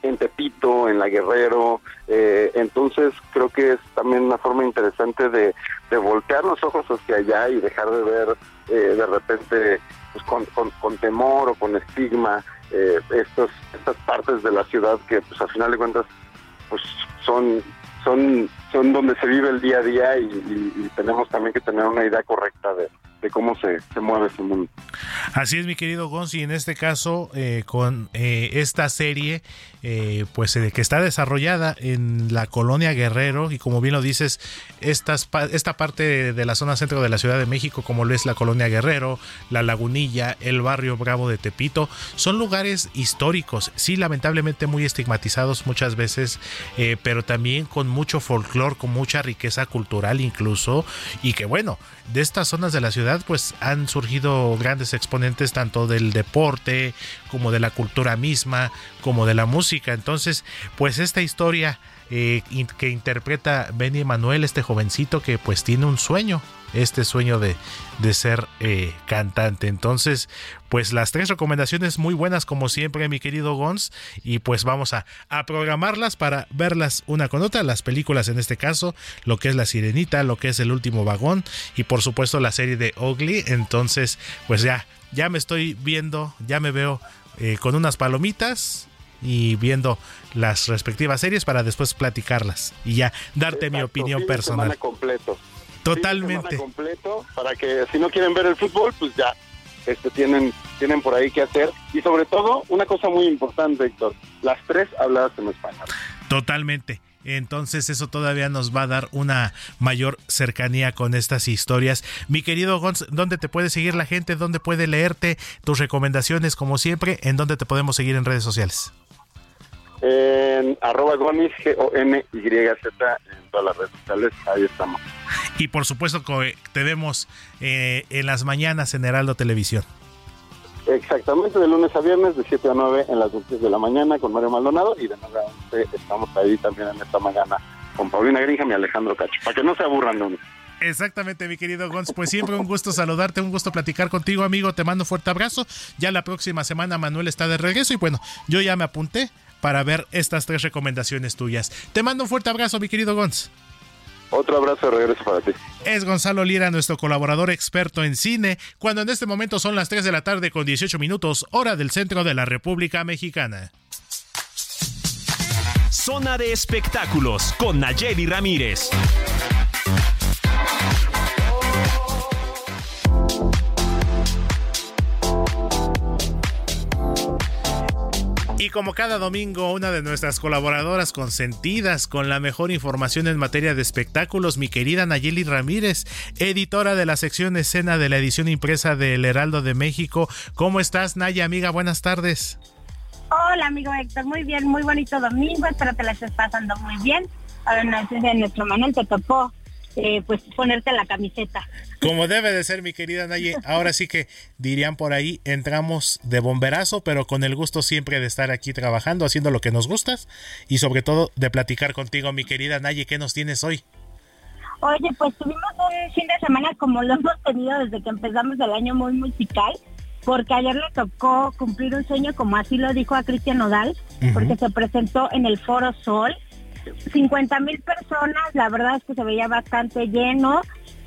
en Tepito, en La Guerrero, eh, entonces creo que es también una forma interesante de, de voltear los ojos hacia allá y dejar de ver eh, de repente pues, con, con, con temor o con estigma eh, estos, estas partes de la ciudad que pues al final de cuentas pues son son son donde se vive el día a día y, tenemos también que tener una idea correcta de, de cómo se, se mueve ese mundo. Así es, mi querido Gonzi, en este caso, eh, con eh, esta serie, eh, pues eh, que está desarrollada en la colonia Guerrero, y como bien lo dices, estas, esta parte de la zona centro de la Ciudad de México, como lo es la colonia Guerrero, la Lagunilla, el barrio Bravo de Tepito, son lugares históricos, sí, lamentablemente muy estigmatizados muchas veces, eh, pero también con mucho folclore, con mucha riqueza cultural incluso, y que bueno, de estas zonas de la ciudad pues han surgido grandes exponentes tanto del deporte como de la cultura misma, como de la música. Entonces, pues esta historia eh, que interpreta Benny Manuel, este jovencito que pues tiene un sueño, este sueño de, de ser eh, cantante. Entonces, pues las tres recomendaciones muy buenas como siempre, mi querido Gons, y pues vamos a, a programarlas para verlas una con otra, las películas en este caso, lo que es La Sirenita, lo que es El Último Vagón y por supuesto la serie de Ugly. Entonces, pues ya, ya me estoy viendo, ya me veo eh, con unas palomitas y viendo las respectivas series para después platicarlas y ya darte mi opinión Fin personal. completo. Totalmente. Completo para que si no quieren ver el fútbol, pues ya este tienen tienen por ahí que hacer y sobre todo una cosa muy importante, Héctor, las tres habladas en español. Totalmente. Entonces eso todavía nos va a dar una mayor cercanía con estas historias. Mi querido Gonz, ¿dónde te puede seguir la gente? ¿Dónde puede leerte tus recomendaciones como siempre? ¿En dónde te podemos seguir en redes sociales? En arroba gonis, G-O-N-Y-Z, en todas las redes sociales, ahí estamos. Y por supuesto que te vemos eh, en las mañanas en Heraldo Televisión. Exactamente, de lunes a viernes, de 7 a 9 en las noticias de la mañana con Mario Maldonado y de 9 a 11 estamos ahí también en esta mañana con Paulina Grinjam y Alejandro Cacho, para que no se aburran de uno. Exactamente, mi querido Gonz. Pues siempre un gusto saludarte, un gusto platicar contigo, amigo. Te mando un fuerte abrazo. Ya la próxima semana Manuel está de regreso y bueno, yo ya me apunté para ver estas tres recomendaciones tuyas. Te mando un fuerte abrazo, mi querido Gonz. Otro abrazo de regreso para ti. Es Gonzalo Lira, nuestro colaborador experto en cine, cuando en este momento son las 3 de la tarde con 18 minutos, hora del centro de la República Mexicana. Zona de espectáculos con Nayeli Ramírez. Y como cada domingo, una de nuestras colaboradoras consentidas con la mejor información en materia de espectáculos, mi querida Nayeli Ramírez, editora de la sección escena de la edición impresa del Heraldo de México. ¿Cómo estás, Naya, amiga? Buenas tardes. Hola, amigo Héctor. Muy bien, muy bonito domingo. Espero que la estés pasando muy bien. A de nuestro Manuel te tocó eh, pues ponerte la camiseta. Como debe de ser, mi querida Naye. Ahora sí que dirían por ahí, entramos de bomberazo, pero con el gusto siempre de estar aquí trabajando, haciendo lo que nos gustas y sobre todo de platicar contigo, mi querida Naye. ¿Qué nos tienes hoy? Oye, pues tuvimos un fin de semana como lo hemos tenido desde que empezamos el año muy musical porque ayer le tocó cumplir un sueño, como así lo dijo a Cristian Nodal, porque se presentó en el Foro Sol. 50 mil personas, la verdad es que se veía bastante lleno,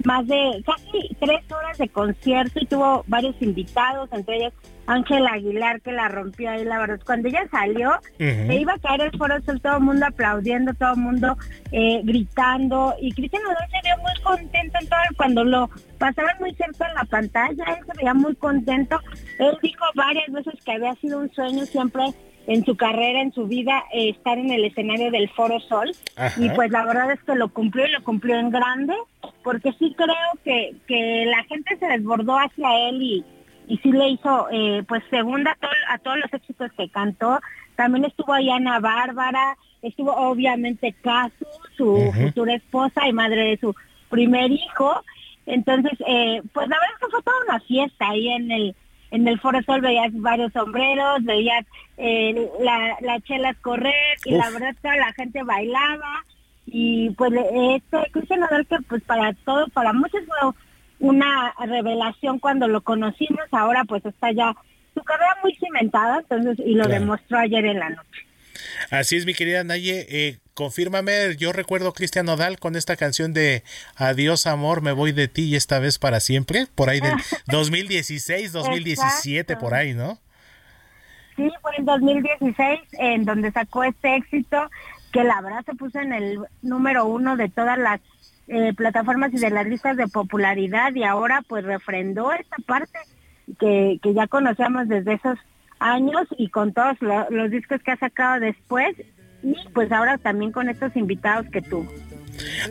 más de casi tres horas de concierto y tuvo varios invitados, entre ellos Ángel Aguilar que la rompió ahí, la verdad. Cuando ella salió, se iba a caer el foro sol, todo el mundo aplaudiendo, todo el mundo eh, gritando y Cristian Nodal se vio muy contento en todo, cuando lo pasaban muy cerca en la pantalla, él se veía muy contento. Él dijo varias veces que había sido un sueño siempre en su carrera, en su vida, eh, estar en el escenario del Foro Sol. Y pues la verdad es que lo cumplió y lo cumplió en grande, porque sí creo que, que la gente se desbordó hacia él y, y sí le hizo eh, pues segunda a, todos los éxitos que cantó. También estuvo ahí Ana Bárbara, estuvo obviamente Casu, su futura esposa y madre de su primer hijo. Entonces, eh, pues la verdad es que fue toda una fiesta ahí en el en el Foro Sol veías varios sombreros, veías eh, la, las chelas correr y la verdad toda la gente bailaba y pues este Cristian Nodal que pues para todo, para muchos fue una revelación cuando lo conocimos, ahora pues está ya su carrera muy cimentada, entonces y lo demostró ayer en la noche. Así es, mi querida Naye. Eh, confírmame, yo recuerdo a Cristian Nodal con esta canción de Adiós amor, me voy de ti y esta vez para siempre, por ahí del 2016, 2017, por ahí, ¿no? Sí, fue en 2016 en donde sacó este éxito que la verdad se puso en el número uno de todas las eh, plataformas y de las listas de popularidad y ahora pues refrendó esta parte que, que ya conocíamos desde esos años y con todos los discos que ha sacado después y pues ahora también con estos invitados que tuvo.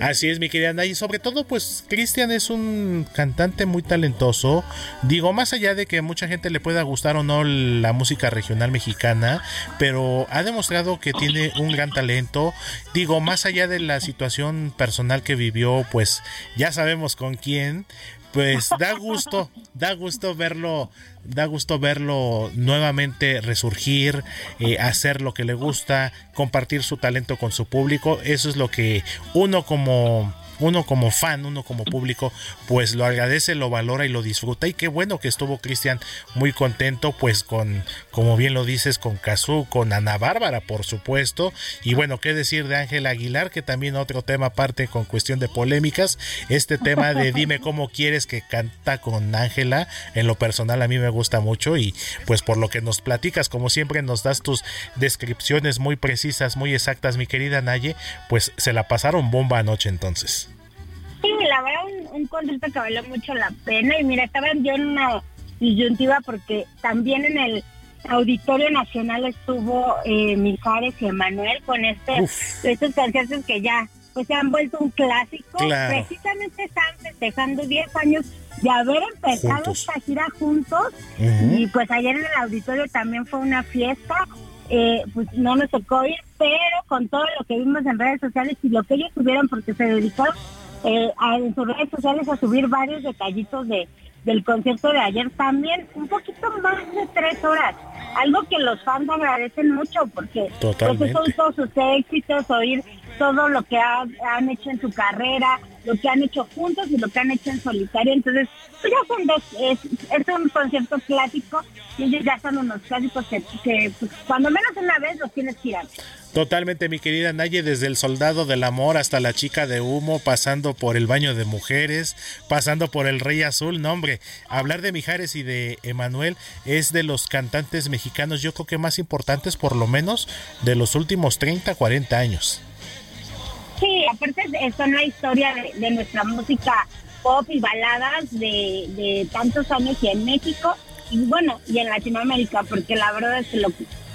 Así es, mi querida Ana, y sobre todo, pues Cristian es un cantante muy talentoso. Digo, más allá de que mucha gente le pueda gustar o no la música regional mexicana, pero ha demostrado que tiene un gran talento. Digo, más allá de la situación personal que vivió, pues ya sabemos con quién, pues da gusto, da gusto verlo, da gusto verlo nuevamente resurgir, eh, hacer lo que le gusta, compartir su talento con su público. Eso es lo que uno como uno como fan, uno como público, pues lo agradece, lo valora y lo disfruta. Y qué bueno que estuvo Cristian muy contento, pues con, como bien lo dices, con Kazú, con Ana Bárbara, por supuesto. Y bueno, qué decir de Ángel Aguilar, que también otro tema aparte con cuestión de polémicas. Este tema de dime cómo quieres que canta con Ángela, en lo personal a mí me gusta mucho y pues por lo que nos platicas, como siempre nos das tus descripciones muy precisas, muy exactas, mi querida Naye, pues se la pasaron bomba anoche entonces. Un, concierto que valió mucho la pena. Y mira, estaba yo en una disyuntiva porque también en el Auditorio Nacional estuvo eh, Mijares y Emanuel con este, estos conciertos que ya pues se han vuelto un clásico. Precisamente están festejando 10 años de haber empezado esta gira juntos. Y pues ayer en el auditorio también fue una fiesta. Eh, pues no nos tocó ir, pero con todo lo que vimos en redes sociales y lo que ellos tuvieron, porque se dedicaron eh, en sus redes sociales a subir varios detallitos de del concierto de ayer también un poquito más de tres horas. Algo que los fans agradecen mucho porque pues, son todos sus éxitos oír todo lo que han hecho en su carrera lo que han hecho juntos y lo que han hecho en solitario entonces pues ya son dos es, es un concierto clásico y ellos ya son unos clásicos que, pues, cuando menos una vez los tienes que ir a ver. Totalmente, mi querida Naye, desde el soldado del amor hasta la chica de humo, pasando por el baño de mujeres, pasando por el rey azul. No, hombre, hablar de Mijares y de Emanuel es de los cantantes mexicanos, yo creo que más importantes, por lo menos, de los últimos 30, 40 años. Sí, aparte son la historia de, nuestra música pop y baladas de, de tantos años y en México y bueno, y en Latinoamérica, porque la verdad es que lo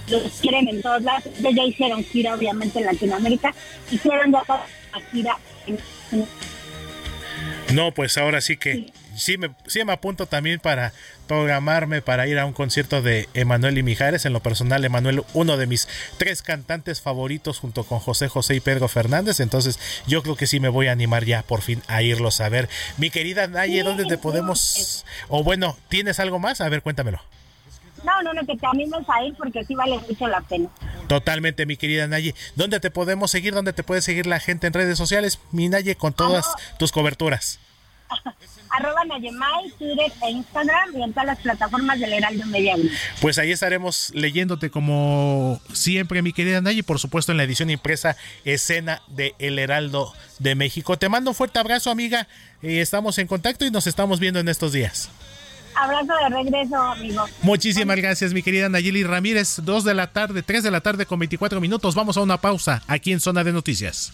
los quieren en todos lados. Ellos ya hicieron gira, obviamente, en Latinoamérica. Hicieron ya toda la gira No, pues ahora sí que sí me, sí me apunto también para programarme para ir a un concierto de Emanuel y Mijares. En lo personal, Emanuel, uno de mis tres cantantes favoritos junto con José José y Pedro Fernández. Entonces, yo creo que sí me voy a animar ya por fin a irlos a ver. Mi querida Naye, ¿dónde te podemos? O bueno, ¿tienes algo más? A ver, cuéntamelo. No, no, no, que te animes a ir porque sí vale mucho la pena. Totalmente, mi querida Naye. ¿Dónde te podemos seguir? ¿Dónde te puede seguir la gente en redes sociales? Mi Naye, con todas tus coberturas. Arroba Nayemay, Twitter e Instagram y en todas las plataformas del Heraldo Media Group. Pues ahí estaremos leyéndote como siempre, mi querida Naye, por supuesto en la edición impresa Escena de El Heraldo de México. Te mando un fuerte abrazo, amiga. Eh, estamos en contacto y nos estamos viendo en estos días. Abrazo de regreso, amigo. Muchísimas gracias, mi querida Nayeli Ramírez. Dos de la tarde, tres de la tarde con 24 minutos. Vamos a una pausa aquí en Zona de Noticias.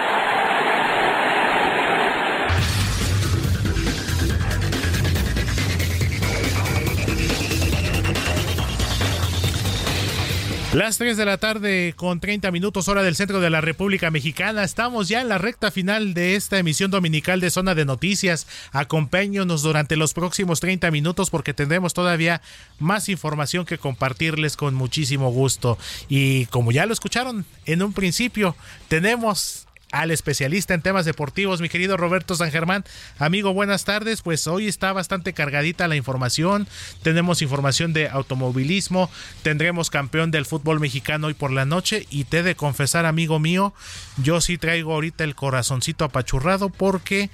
Las 3 de la tarde con 30 minutos hora del centro de la República Mexicana. Estamos ya en la recta final de esta emisión dominical de Zona de Noticias. Acompáñenos durante los próximos 30 minutos porque tendremos todavía más información que compartirles con muchísimo gusto. Y como ya lo escucharon en un principio, tenemos al especialista en temas deportivos, mi querido Roberto San Germán. Amigo, buenas tardes. Pues hoy está bastante cargadita la información. Tenemos información de automovilismo. Tendremos campeón del fútbol mexicano hoy por la noche. Y te he de confesar, amigo mío, yo sí traigo ahorita el corazoncito apachurrado porque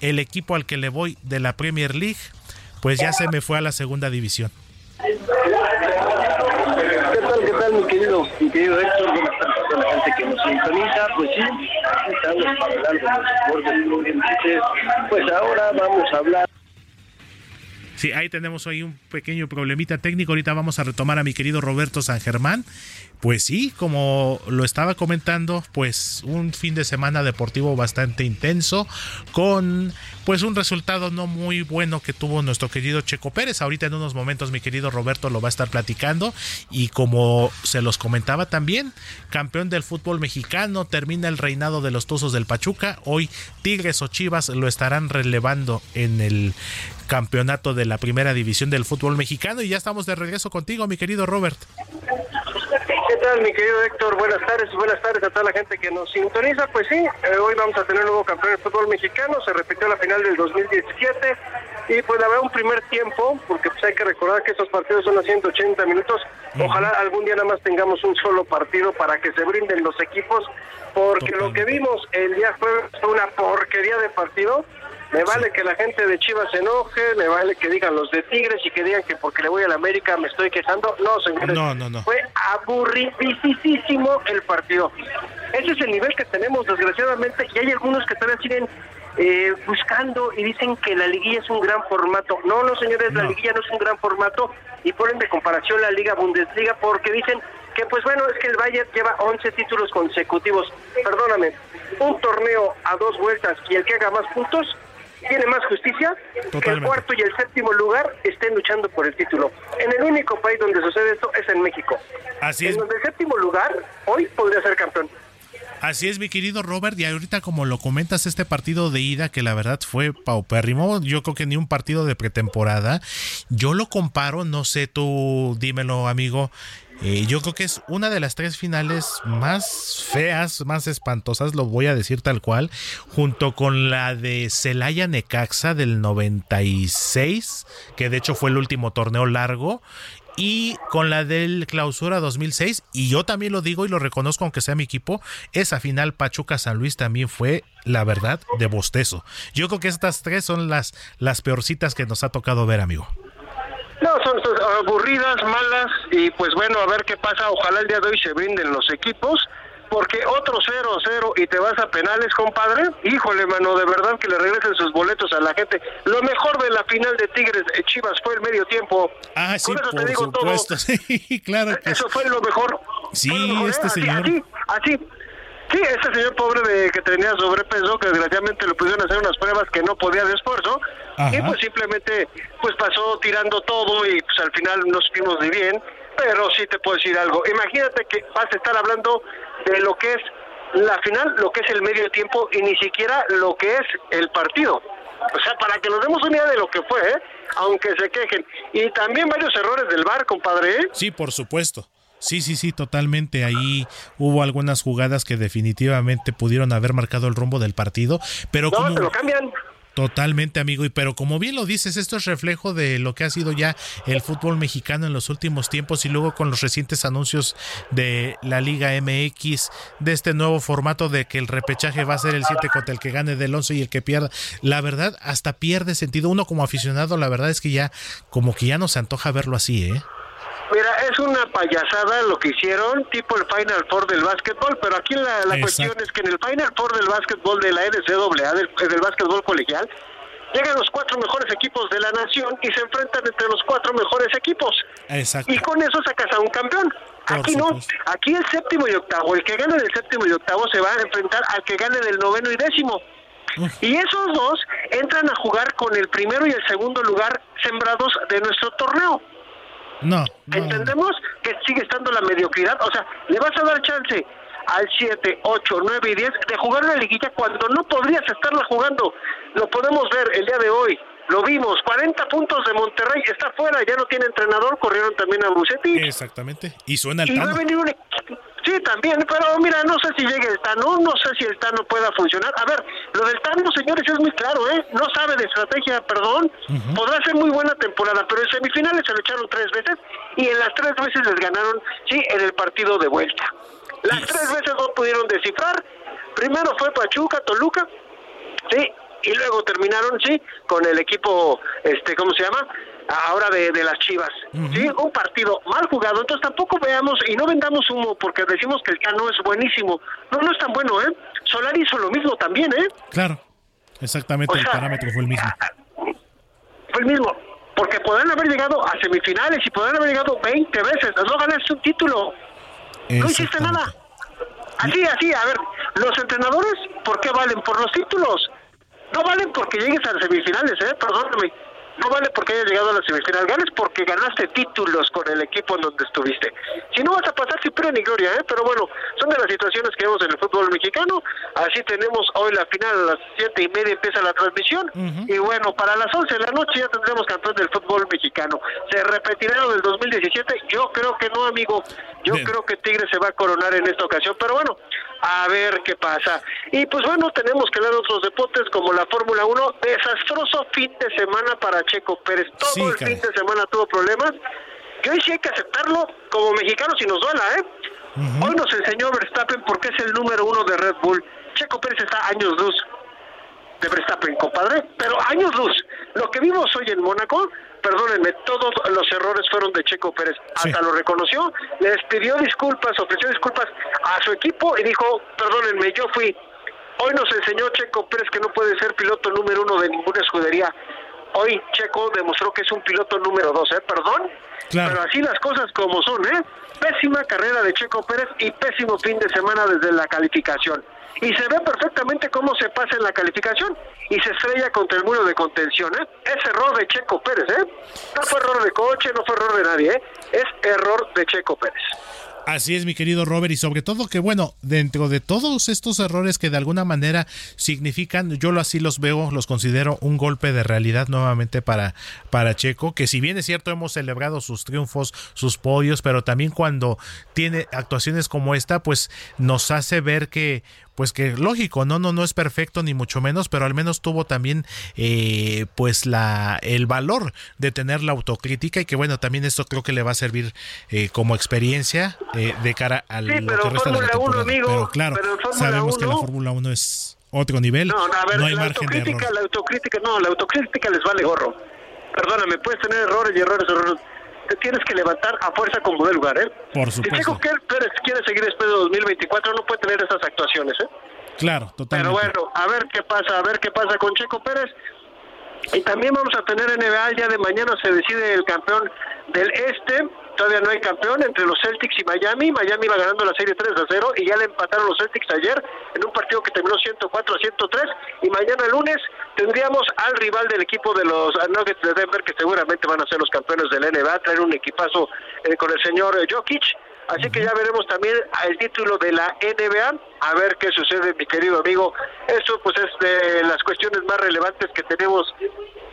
el equipo al que le voy de la Premier League, pues ya se me fue a la segunda división. ¿Qué tal, qué tal, mi querido, mi querido? Gente que nos sintoniza. Pues sí, estamos para hablar de los deportes. Pues ahora vamos a hablar Sí, ahí tenemos hoy un pequeño problemita técnico. Ahorita vamos a retomar a mi querido Roberto San Germán. Pues sí, como lo estaba comentando, pues un fin de semana deportivo bastante intenso con pues un resultado no muy bueno que tuvo nuestro querido Checo Pérez. Ahorita en unos momentos mi querido Roberto lo va a estar platicando y como se los comentaba también, campeón del fútbol mexicano, termina el reinado de los Tuzos del Pachuca. Hoy Tigres o Chivas lo estarán relevando en el campeonato de la primera división del fútbol mexicano y ya estamos de regreso contigo, mi querido Robert. ¿Qué tal, mi querido Héctor? Buenas tardes, buenas tardes a toda la gente que nos sintoniza. Pues sí, eh, hoy vamos a tener un nuevo campeón del fútbol mexicano. Se repitió la final del 2017 y pues verdad un primer tiempo, porque pues hay que recordar que estos partidos son a 180 minutos. Ojalá algún día nada más tengamos un solo partido para que se brinden los equipos, porque lo que vimos el día jueves fue una porquería de partido. Me vale que la gente de Chivas se enoje, me vale que digan los de Tigres y que digan que porque le voy a la América me estoy quejando. No, señores. No, no, no. Fue aburridísimo el partido. Ese es el nivel que tenemos, desgraciadamente, y hay algunos que todavía siguen eh, buscando y dicen que la liguilla es un gran formato. No, no, señores, la liguilla no es un gran formato y ponen de comparación la Liga Bundesliga porque dicen que, pues bueno, es que el Bayern lleva 11 títulos consecutivos. Perdóname, un torneo a dos vueltas y el que haga más puntos tiene más justicia que el cuarto y el séptimo lugar estén luchando por el título. En el único país donde sucede esto es en México. Así en es. donde el séptimo lugar hoy podría ser campeón. Así es, mi querido Robert, y ahorita como lo comentas, este partido de ida, que la verdad fue paupérrimo, yo creo que ni un partido de pretemporada, yo lo comparo, no sé, tú dímelo, amigo, eh, yo creo que es una de las tres finales más feas, más espantosas, lo voy a decir tal cual, junto con la de Celaya Necaxa del 96, que de hecho fue el último torneo largo, y con la del clausura 2006 y yo también lo digo y lo reconozco aunque sea mi equipo esa final Pachuca San Luis también fue la verdad de bostezo. Yo creo que estas tres son las las peorcitas que nos ha tocado ver amigo No, son, son aburridas, malas y pues bueno, a ver qué pasa. Ojalá el día de hoy se brinden los equipos porque otro 0-0 y te vas a penales, compadre. Híjole, mano, de verdad que le regresen sus boletos a la gente. Lo mejor de la final de Tigres eh, Chivas fue el medio tiempo. Ah, sí, Con eso te por digo supuesto. Sí, claro que Eso fue lo mejor. Sí, Fue lo mejor, ¿eh? este Así, señor. Así, así. Sí, este señor pobre de que tenía sobrepeso, que desgraciadamente le pusieron a hacer unas pruebas que no podía de esfuerzo, Ajá. y pues simplemente pues pasó tirando todo y pues al final no supimos ni bien, pero sí te puedo decir algo. Imagínate que vas a estar hablando de lo que es la final, lo que es el medio tiempo y ni siquiera lo que es el partido. O sea, para que nos demos una idea de lo que fue, ¿eh? aunque se quejen. Y también varios errores del bar, compadre. ¿eh? Sí, por supuesto. Sí, sí, sí, totalmente. Ahí hubo algunas jugadas que definitivamente pudieron haber marcado el rumbo del partido, pero No, como te lo cambian. totalmente, amigo, y pero como bien lo dices, esto es reflejo de lo que ha sido ya el fútbol mexicano en los últimos tiempos y luego con los recientes anuncios de la Liga MX de este nuevo formato de que el repechaje va a ser el 7 contra el que gane del 11 y el que pierda. La verdad, hasta pierde sentido uno como aficionado, la verdad es que ya como que ya no se antoja verlo así, ¿eh? Mira, es una payasada lo que hicieron, tipo el Final Four del básquetbol, pero aquí la, la cuestión es que en el Final Four del básquetbol de la NCAA, del, del básquetbol colegial, llegan los cuatro mejores equipos de la nación y se enfrentan entre los cuatro mejores equipos. Exacto. Y con eso sacas a un campeón. Por Aquí no, aquí el séptimo y octavo, el que gane del séptimo y octavo se va a enfrentar al que gane del noveno y décimo. Y esos dos entran a jugar con el primero y el segundo lugar sembrados de nuestro torneo. No, Entendemos que sigue estando la mediocridad, o sea, le vas a dar chance al 7, 8, 9 y 10 de jugar una liguilla cuando no podrías estarla jugando. Lo podemos ver el día de hoy, lo vimos, 40 puntos de Monterrey, está fuera, ya no tiene entrenador, corrieron también a Bucetich. Exactamente. Y suena el Y va a Tano. venir un equipo- Sí, también, pero mira, no sé si llegue el Tano, no sé si el Tano pueda funcionar. A ver, lo del Tano, señores, es muy claro, ¿eh? No sabe de estrategia, perdón. Podrá ser muy buena temporada, pero en semifinales se lo echaron tres veces y en las tres veces les ganaron, sí, en el partido de vuelta. Las tres veces no pudieron descifrar. Primero fue Pachuca, Toluca, sí, y luego terminaron, sí, con el equipo, este, ¿cómo se llama? Ahora de, de las Chivas, sí, un partido mal jugado, entonces tampoco veamos y no vendamos humo porque decimos que el Cano es buenísimo, no, no es tan bueno, ¿eh? Solari hizo lo mismo también, ¿eh? Claro. Exactamente, O el parámetro fue el mismo. Fue el mismo, porque podrán haber llegado a semifinales y podrán haber llegado 20 veces, no ganaste un título, no hiciste nada. Así, así, a ver, los entrenadores, ¿por qué valen? Por los títulos. No valen porque llegues a las semifinales, ¿eh? Perdóname. No vale porque hayas llegado a la semifinal. Ganas porque ganaste títulos con el equipo en donde estuviste. Si no vas a pasar sin pena ni gloria, ¿eh? Pero bueno, son de las situaciones que vemos en el fútbol mexicano. Así tenemos hoy la final a las siete y media empieza la transmisión. Y bueno, para las 11 de la noche ya tendremos campeón del fútbol mexicano. ¿Se repetirá lo del 2017? Yo creo que no, amigo. Yo creo que Tigre se va a coronar en esta ocasión. Pero bueno, a ver qué pasa. Y pues bueno, tenemos que de otros deportes como la Fórmula 1. Desastroso fin de semana para Checo Pérez. Todo Sí, el caray. fin de semana tuvo problemas. Y hoy sí hay que aceptarlo como mexicano si nos duela, ¿eh? Hoy nos enseñó Verstappen porque es el número uno de Red Bull. Checo Pérez está a años luz de Verstappen, compadre, pero años luz. Lo que vimos hoy en Mónaco, perdónenme, todos los errores fueron de Checo Pérez. Hasta lo reconoció, les pidió disculpas, ofreció disculpas a su equipo y dijo, perdónenme, yo fui. Hoy nos enseñó Checo Pérez que no puede ser piloto número uno de ninguna escudería. Hoy Checo demostró que es un piloto número dos, ¿eh? Perdón. Pero así las cosas como son, ¿eh? Pésima carrera de Checo Pérez y pésimo fin de semana desde la calificación. Y se ve perfectamente cómo se pasa en la calificación y se estrella contra el muro de contención, ¿eh? Es error de Checo Pérez, ¿eh? No fue error de coche, no fue error de nadie, ¿eh? Es error de Checo Pérez. Así es, mi querido Robert, y sobre todo que, bueno, dentro de todos estos errores que de alguna manera significan, yo así los veo, los considero un golpe de realidad nuevamente para, para Checo, que si bien es cierto hemos celebrado sus triunfos, sus podios, pero también cuando tiene actuaciones como esta, pues nos hace ver que pues que lógico, no, no, no es perfecto ni mucho menos, pero al menos tuvo también eh, pues la el valor de tener la autocrítica y que bueno, también esto creo que le va a servir eh, como experiencia eh, de cara al Sí, lo que resta de la Fórmula 1, temporada. amigo, pero claro, pero sabemos que la 1 Fórmula 1 es otro nivel, No, no, a ver, hay la margen de error. autocrítica, la autocrítica, no, la autocrítica les vale gorro. Perdóname, puedes tener errores y errores, errores. Te tienes que levantar a fuerza como de lugar, ¿eh? Por Si supuesto. Checo Pérez quiere seguir después de 2024, no puede tener esas actuaciones, ¿eh? Claro, totalmente. Pero bueno, a ver qué pasa, a ver qué pasa con Checo Pérez. Y también vamos a tener NBA, día de mañana se decide el campeón del Este. Todavía no hay campeón entre los Celtics y Miami. Miami iba ganando la serie 3 a 0 y ya le empataron los Celtics ayer en un partido que terminó 104 a 103. Y mañana lunes tendríamos al rival del equipo de los Nuggets de Denver, que seguramente van a ser los campeones del NBA, traer un equipazo eh, con el señor eh, Jokic. Así que ya veremos también el título de la NBA, a ver qué sucede, mi querido amigo. Eso pues es de las cuestiones más relevantes que tenemos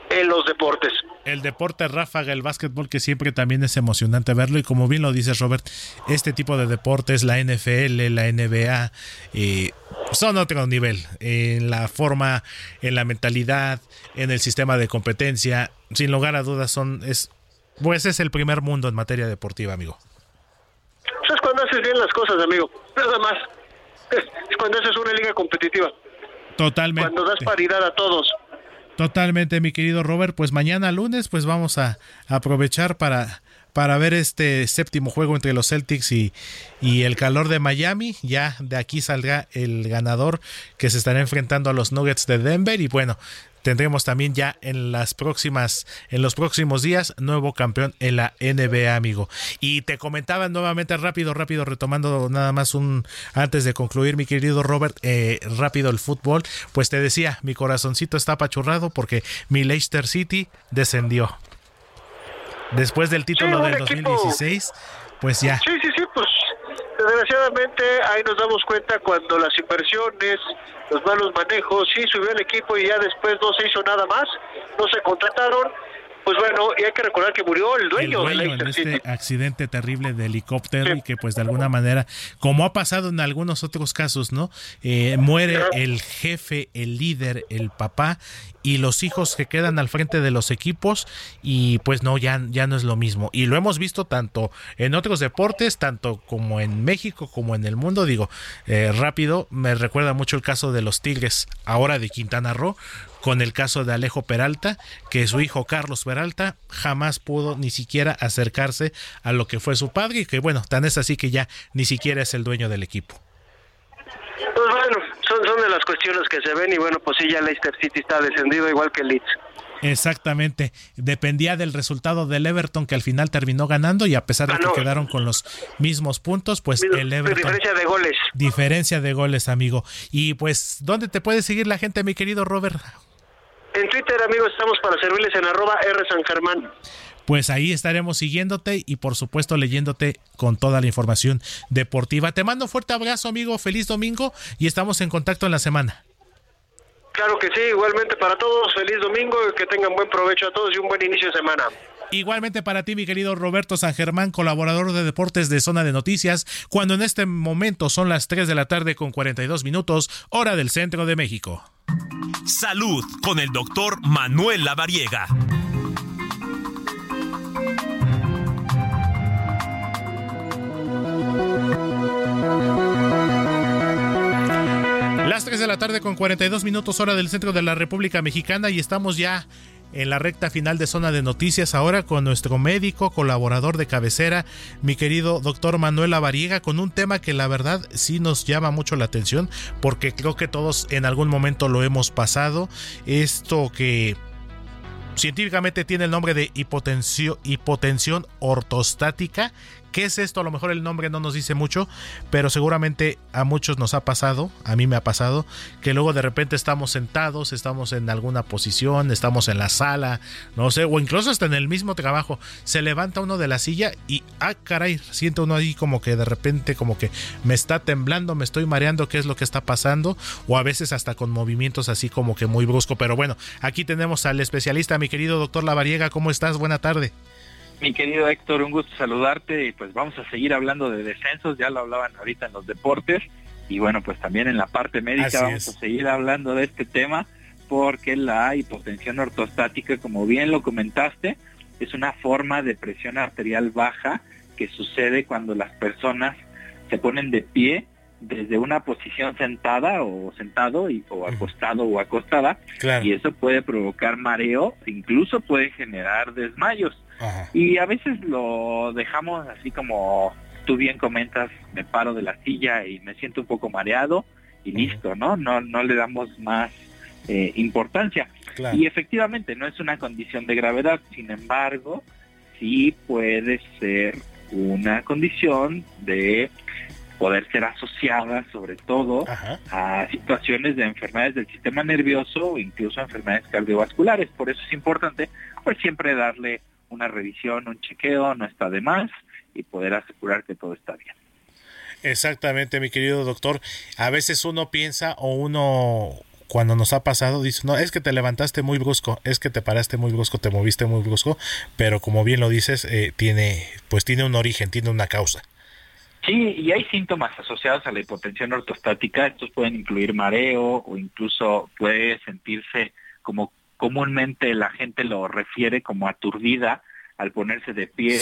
en los deportes. El deporte ráfaga, el básquetbol, que siempre también es emocionante verlo. Y como bien lo dices, Robert, este tipo de deportes, la NFL, la NBA, eh, son otro nivel. En la forma, en la mentalidad, en el sistema de competencia. Sin lugar a dudas, son. Es, pues es el primer mundo en materia deportiva, amigo. Eso es cuando haces bien las cosas, amigo. Nada más. Es cuando haces una liga competitiva. Totalmente. Cuando das paridad a todos. Totalmente, mi querido Robert. Pues mañana lunes, pues vamos a aprovechar para, para ver este séptimo juego entre los Celtics y, y el calor de Miami. Ya de aquí saldrá el ganador que se estará enfrentando a los Nuggets de Denver. Y bueno, tendremos también ya en las próximas, en los próximos días, nuevo campeón en la NBA, amigo. Y te comentaba nuevamente rápido, rápido, retomando nada más un antes de concluir, mi querido Robert, eh, rápido el fútbol. Pues te decía, mi corazoncito está apachurrado porque mi Leicester City descendió. Después del título Sí, del equipo- 2016, pues ya. Sí, sí, sí, desgraciadamente ahí nos damos cuenta cuando las inversiones, los malos manejos, sí subió el equipo y ya después no se hizo nada más, no se contrataron. Pues bueno, y hay que recordar que murió el el dueño, de dueño en este accidente terrible de helicóptero y que pues de alguna manera, como ha pasado en algunos otros casos, ¿no? Eh, muere el jefe, el líder, el papá y los hijos que quedan al frente de los equipos y pues no, ya, ya no es lo mismo. Y lo hemos visto tanto en otros deportes, tanto como en México, como en el mundo. Digo, eh, rápido, me recuerda mucho el caso de los Tigres, ahora de Quintana Roo, con el caso de Alejo Peralta, que su hijo Carlos Peralta jamás pudo ni siquiera acercarse a lo que fue su padre y que bueno, tan es así que ya ni siquiera es el dueño del equipo. Pues bueno, son, son de las cuestiones que se ven y bueno, pues sí, ya Leicester City está descendido igual que Leeds. Exactamente, dependía del resultado del Everton que al final terminó ganando y a pesar de que Ganó. quedaron con los mismos puntos, pues el Everton diferencia de goles. diferencia de goles, amigo. Y pues, ¿dónde te puede seguir la gente, mi querido Robert? En Twitter, amigos, estamos para servirles en arroba R San Germán. Pues ahí estaremos siguiéndote y por supuesto leyéndote con toda la información deportiva. Te mando un fuerte abrazo, amigo. Feliz domingo y estamos en contacto en la semana. Claro que sí, igualmente para todos, feliz domingo y que tengan buen provecho a todos y un buen inicio de semana. Igualmente para ti, mi querido Roberto San Germán, colaborador de deportes de Zona de Noticias, cuando en este momento son las 3 de la tarde con 42 minutos, hora del centro de México. Salud con el doctor Manuel Lavariega. Las 3 de la tarde con 42 minutos hora del centro de la República Mexicana y estamos ya en la recta final de zona de noticias ahora con nuestro médico, colaborador de cabecera, mi querido doctor Manuel Lavariega, con un tema que la verdad sí nos llama mucho la atención porque creo que todos en algún momento lo hemos pasado. Esto que científicamente tiene el nombre de hipotensión ortostática ¿Qué es esto? A lo mejor el nombre no nos dice mucho, pero seguramente a muchos nos ha pasado, a mí me ha pasado, que luego de repente estamos sentados, estamos en alguna posición, estamos en la sala, no sé, o incluso hasta en el mismo trabajo, se levanta uno de la silla y, ah, caray, siente uno ahí como que de repente como que me está temblando, me estoy mareando, ¿qué es lo que está pasando? O a veces hasta con movimientos así como que muy brusco, pero bueno, aquí tenemos al especialista, mi querido doctor Lavariega, ¿cómo estás? Buena tarde. Mi querido Héctor, un gusto saludarte y pues vamos a seguir hablando de descensos, ya lo hablaban ahorita en los deportes y bueno, pues también en la parte médica Así vamos es. a seguir hablando de este tema porque la hipotensión ortostática, como bien lo comentaste, es una forma de presión arterial baja que sucede cuando las personas se ponen de pie desde una posición sentada o sentado y, o acostado o acostada Claro. y eso puede provocar mareo, incluso puede generar desmayos. Y a veces lo dejamos así como tú bien comentas, me paro de la silla y me siento un poco mareado y listo, ¿no? No, no le damos más eh, importancia. Claro. Y efectivamente no es una condición de gravedad, sin embargo, sí puede ser una condición de poder ser asociada sobre todo a situaciones de enfermedades del sistema nervioso o incluso enfermedades cardiovasculares. Por eso es importante pues siempre darle una revisión, un chequeo, no está de más y poder asegurar que todo está bien. Exactamente, mi querido doctor. A veces uno piensa o uno cuando nos ha pasado dice, no, es que te levantaste muy brusco, es que te paraste muy brusco, te moviste muy brusco, pero como bien lo dices, eh, tiene, pues tiene un origen, tiene una causa. Sí, y hay síntomas asociados a la hipotensión ortostática. Estos pueden incluir mareo o incluso puede sentirse como comúnmente la gente lo refiere como aturdida al ponerse de pie.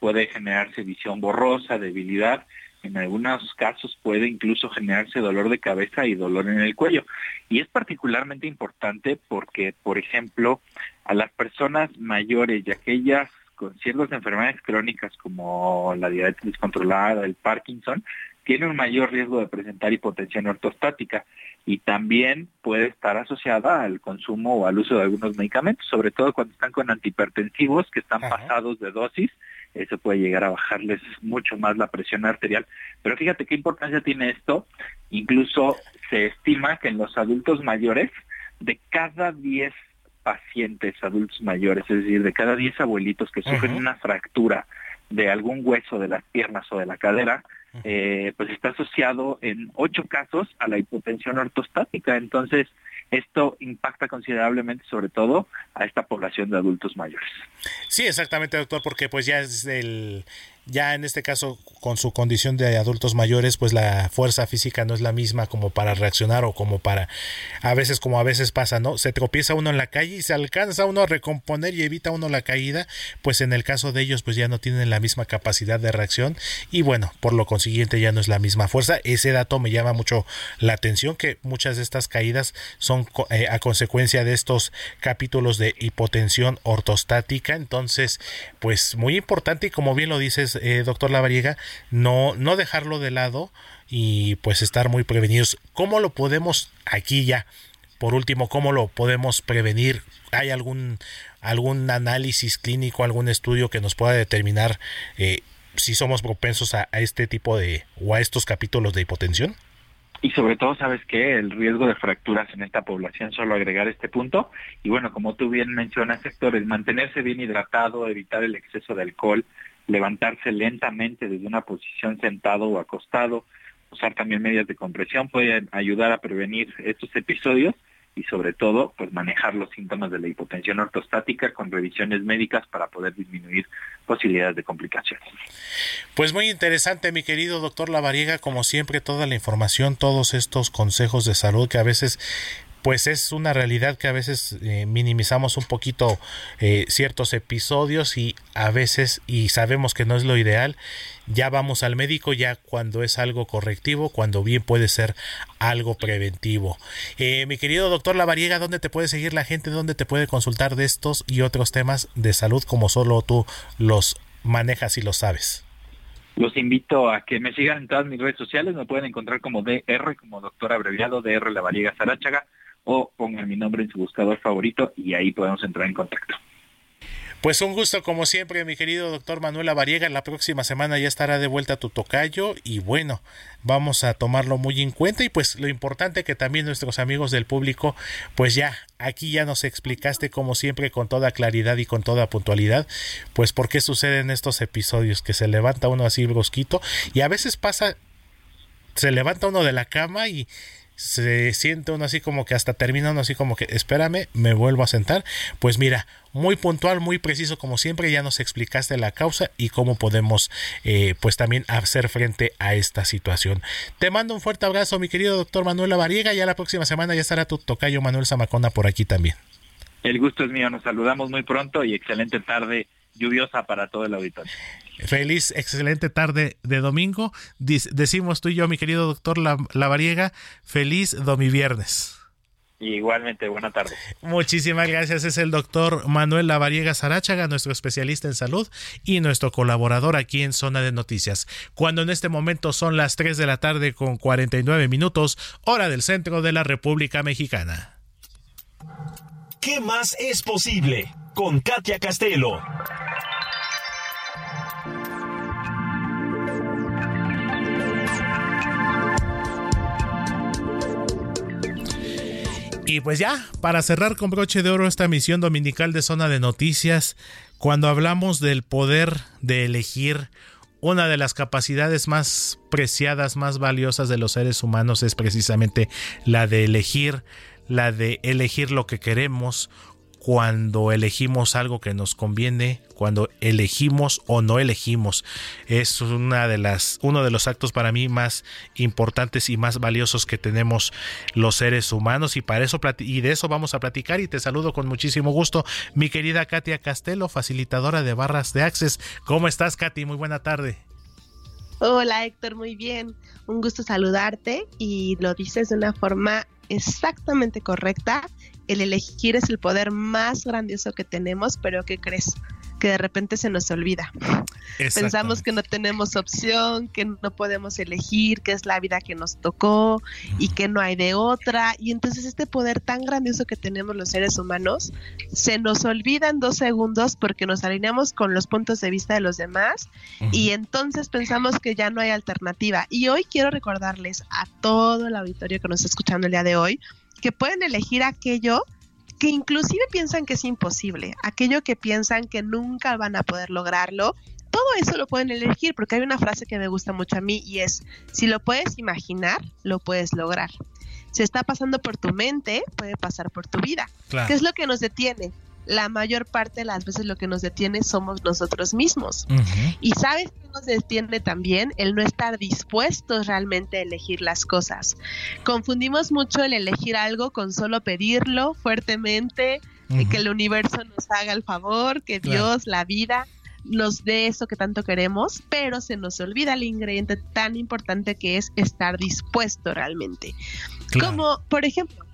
Puede generarse visión borrosa, debilidad. En algunos casos puede incluso generarse dolor de cabeza y dolor en el cuello. Y es particularmente importante porque, por ejemplo, a las personas mayores y aquellas con ciertas enfermedades crónicas como la diabetes descontrolada, el Parkinson, tienen un mayor riesgo de presentar hipotensión ortostática y también puede estar asociada al consumo o al uso de algunos medicamentos, sobre todo cuando están con antihipertensivos que están pasados de dosis, eso puede llegar a bajarles mucho más la presión arterial. Pero fíjate qué importancia tiene esto, incluso se estima que en los adultos mayores, de cada 10 pacientes adultos mayores, es decir, de cada 10 abuelitos que sufren una fractura de algún hueso de las piernas o de la cadera, eh, pues está asociado en ocho casos a la hipotensión ortostática. Entonces, esto impacta considerablemente, sobre todo, a esta población de adultos mayores. Sí, exactamente, doctor, porque pues ya es el ya en este caso con su condición de adultos mayores, pues la fuerza física no es la misma como para reaccionar o como para a veces como a veces pasa, ¿no? Se tropieza uno en la calle y se alcanza uno a recomponer y evita uno la caída, pues en el caso de ellos pues ya no tienen la misma capacidad de reacción y bueno, por lo consiguiente ya no es la misma fuerza. Ese dato me llama mucho la atención que muchas de estas caídas son eh, a consecuencia de estos capítulos de hipotensión ortostática, entonces pues muy importante y como bien lo dices eh, doctor Lavariega, no, no dejarlo de lado y pues estar muy prevenidos. ¿Cómo lo podemos aquí ya? Por último, ¿cómo lo podemos prevenir? ¿Hay algún, algún análisis clínico, algún estudio que nos pueda determinar eh, si somos propensos a, a este tipo de o a estos capítulos de hipotensión? Y sobre todo, ¿sabes qué? El riesgo de fracturas en esta población, solo agregar este punto. Y bueno, como tú bien mencionas, Héctor, el mantenerse bien hidratado, evitar el exceso de alcohol, levantarse lentamente desde una posición sentado o acostado, usar también medidas de compresión pueden ayudar a prevenir estos episodios y sobre todo pues manejar los síntomas de la hipotensión ortostática con revisiones médicas para poder disminuir posibilidades de complicaciones. Pues muy interesante, mi querido doctor Lavariega, como siempre, toda la información, todos estos consejos de salud que a veces pues es una realidad que a veces eh, minimizamos un poquito eh, ciertos episodios y a veces y sabemos que no es lo ideal ya vamos al médico ya cuando es algo correctivo cuando bien puede ser algo preventivo. Eh, mi querido doctor Lavariega dónde te puede seguir la gente dónde te puede consultar de estos y otros temas de salud como solo tú los manejas y los sabes Los invito a que me sigan en todas mis redes sociales, me pueden encontrar como DR, como doctor abreviado, DR Lavariega Sarachaga, o pongan mi nombre en su buscador favorito y ahí podemos entrar en contacto. Pues un gusto como siempre, mi querido doctor Manuel Variega. La próxima semana ya estará de vuelta tu tocayo y bueno, vamos a tomarlo muy en cuenta y pues lo importante que también nuestros amigos del público, pues ya aquí ya nos explicaste como siempre con toda claridad y con toda puntualidad, pues por qué suceden estos episodios que se levanta uno así brusquito y a veces pasa, se levanta uno de la cama y se siente uno así como que hasta termina uno así como que espérame, me vuelvo a sentar. Pues mira, muy puntual, muy preciso como siempre, ya nos explicaste la causa y cómo podemos eh, pues también hacer frente a esta situación. Te mando un fuerte abrazo, mi querido doctor Manuel Variega, ya la próxima semana ya estará tu tocayo Manuel Zamacona por aquí también. El gusto es mío, nos saludamos muy pronto y excelente tarde lluviosa para todo el auditorio. Feliz, excelente tarde de domingo. decimos tú y yo, mi querido doctor Lavariega, feliz domiviernes. Igualmente, buena tarde. Muchísimas gracias. Es el doctor Manuel Lavariega Sarachaga, nuestro especialista en salud y nuestro colaborador aquí en Zona de Noticias. Cuando en este momento son las 3 de la tarde con 49 minutos, hora del centro de la República Mexicana. ¿Qué más es posible? Con Katia Castelo. Y pues ya, para cerrar con broche de oro esta misión dominical de zona de noticias, cuando hablamos del poder de elegir, una de las capacidades más preciadas, más valiosas de los seres humanos es precisamente la de elegir, la de elegir lo que queremos, cuando elegimos algo que nos conviene, cuando elegimos o no elegimos. Es una de las, uno de los actos para mí más importantes y más valiosos que tenemos los seres humanos y para eso y de eso vamos a platicar y te saludo con muchísimo gusto mi querida Katia Castelo, facilitadora de barras de Access. ¿Cómo estás Katy? Muy buena tarde. Hola Héctor, muy bien. Un gusto saludarte y lo dices de una forma exactamente correcta el elegir es el poder más grandioso que tenemos, pero ¿qué crees? Que de repente se nos olvida. Pensamos que no tenemos opción, que no podemos elegir, que es la vida que nos tocó y que no hay de otra. Y entonces este poder tan grandioso que tenemos los seres humanos se nos olvida en dos segundos porque nos alineamos con los puntos de vista de los demás y entonces pensamos que ya no hay alternativa. Y hoy quiero recordarles a todo el auditorio que nos está escuchando el día de hoy que pueden elegir aquello que inclusive piensan que es imposible, aquello que piensan que nunca van a poder lograrlo, todo eso lo pueden elegir porque hay una frase que me gusta mucho a mí y es, si lo puedes imaginar, lo puedes lograr. Si está pasando por tu mente, puede pasar por tu vida. ¿Qué es lo que nos detiene? La mayor parte de las veces lo que nos detiene somos nosotros mismos. Y sabes que nos detiene también el no estar dispuestos realmente a elegir las cosas. Confundimos mucho el elegir algo con solo pedirlo fuertemente, que el universo nos haga el favor, que Dios, la vida, nos dé eso que tanto queremos, pero se nos olvida el ingrediente tan importante que es estar dispuesto realmente. Como, por ejemplo,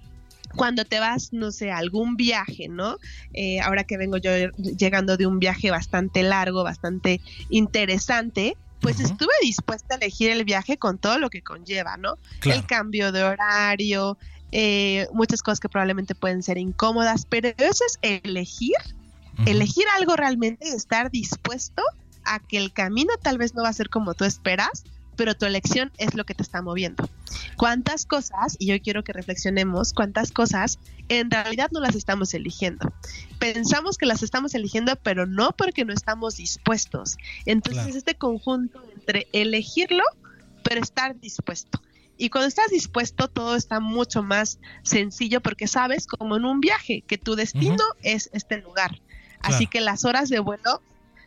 cuando te vas, no sé, a algún viaje, ¿no? Eh, ahora que vengo yo llegando de un viaje bastante largo, bastante interesante, pues estuve dispuesta a elegir el viaje con todo lo que conlleva, ¿no? El cambio de horario, eh, muchas cosas que probablemente pueden ser incómodas, pero eso es elegir, elegir algo realmente, estar dispuesto a que el camino tal vez no va a ser como tú esperas, pero tu elección es lo que te está moviendo. ¿Cuántas cosas, y yo quiero que reflexionemos, cuántas cosas en realidad no las estamos eligiendo? Pensamos que las estamos eligiendo, pero no porque no estamos dispuestos. Entonces, este conjunto entre elegirlo, pero estar dispuesto. Y cuando estás dispuesto, todo está mucho más sencillo porque sabes, como en un viaje, que tu destino es este lugar. Así que las horas de vuelo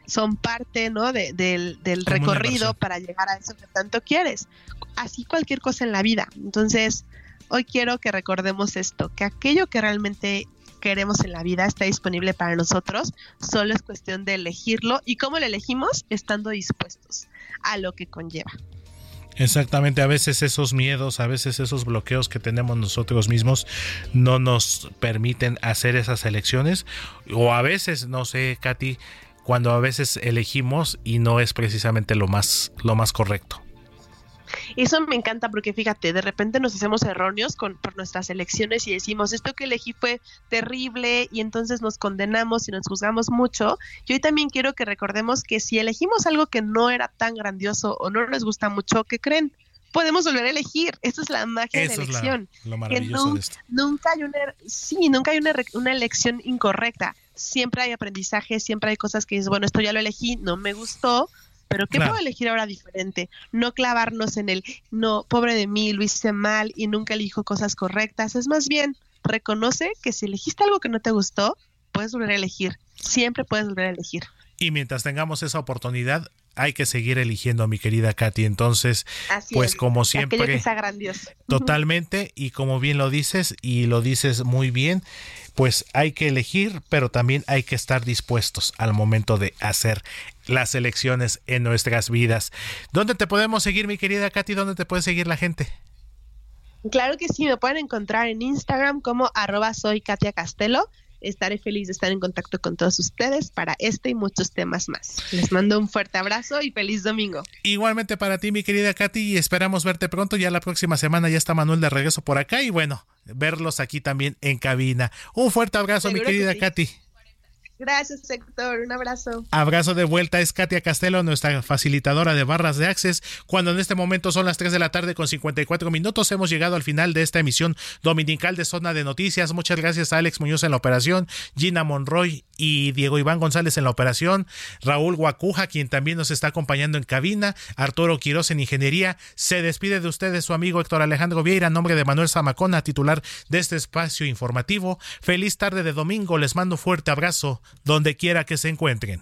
son parte ¿no? del, recorrido para llegar a eso que tanto quieres. Así cualquier cosa en la vida. Entonces, hoy quiero que recordemos esto, que aquello que realmente queremos en la vida está disponible para nosotros, solo es cuestión de elegirlo y cómo lo elegimos estando dispuestos a lo que conlleva. Exactamente, a veces esos miedos, a veces esos bloqueos que tenemos nosotros mismos no nos permiten hacer esas elecciones o a veces, no sé, Katy, cuando a veces elegimos y no es precisamente lo más, lo más correcto. Eso me encanta porque fíjate, de repente nos hacemos erróneos con, por nuestras elecciones y decimos, esto que elegí fue terrible y entonces nos condenamos y nos juzgamos mucho. Y hoy también quiero que recordemos que si elegimos algo que no era tan grandioso o no nos gusta mucho, ¿qué creen? Podemos volver a elegir. Esa es la magia de la elección. lo maravilloso de esto. Nunca hay una, sí, nunca hay una, una elección incorrecta. Siempre hay aprendizaje, siempre hay cosas que dices, bueno, esto ya lo elegí, no me gustó, pero ¿qué puedo elegir ahora diferente? No clavarnos en el, no, pobre de mí, lo hice mal y nunca elijo cosas correctas. Es más bien, reconoce que si elegiste algo que no te gustó, puedes volver a elegir. Siempre puedes volver a elegir. Y mientras tengamos esa oportunidad, hay que seguir eligiendo, mi querida Katy. Entonces, pues como siempre, que sea grandioso. totalmente, y como bien lo dices, y lo dices muy bien, pues hay que elegir, pero también hay que estar dispuestos al momento de hacer las elecciones en nuestras vidas. ¿Dónde te podemos seguir, mi querida Katy? ¿Dónde te puede seguir la gente? Claro que sí, me pueden encontrar en Instagram como arroba soy Katia Castelo estaré feliz de estar en contacto con todos ustedes para este y muchos temas más. Les mando un fuerte abrazo y feliz domingo. Igualmente para ti, mi querida Katy, y esperamos verte pronto. Ya la próxima semana ya está Manuel de regreso por acá y bueno, verlos aquí también en cabina. Un fuerte abrazo, mi querida Katy. Gracias, Héctor. Un abrazo. Abrazo de vuelta. Es Katia Castelo, nuestra facilitadora de barras de Access. Cuando en este momento son las 3 de la tarde con 54 minutos, hemos llegado al final de esta emisión dominical de Zona de Noticias. Muchas gracias a Alex Muñoz en la operación, Gina Monroy y Diego Iván González en la operación, Raúl Guacuja, quien también nos está acompañando en cabina, Arturo Quiroz en ingeniería. Se despide de ustedes su amigo Héctor Alejandro Vieira, en nombre de Manuel Zamacona, titular de este espacio informativo. Feliz tarde de domingo. Les mando fuerte abrazo donde quiera que se encuentren.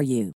for you.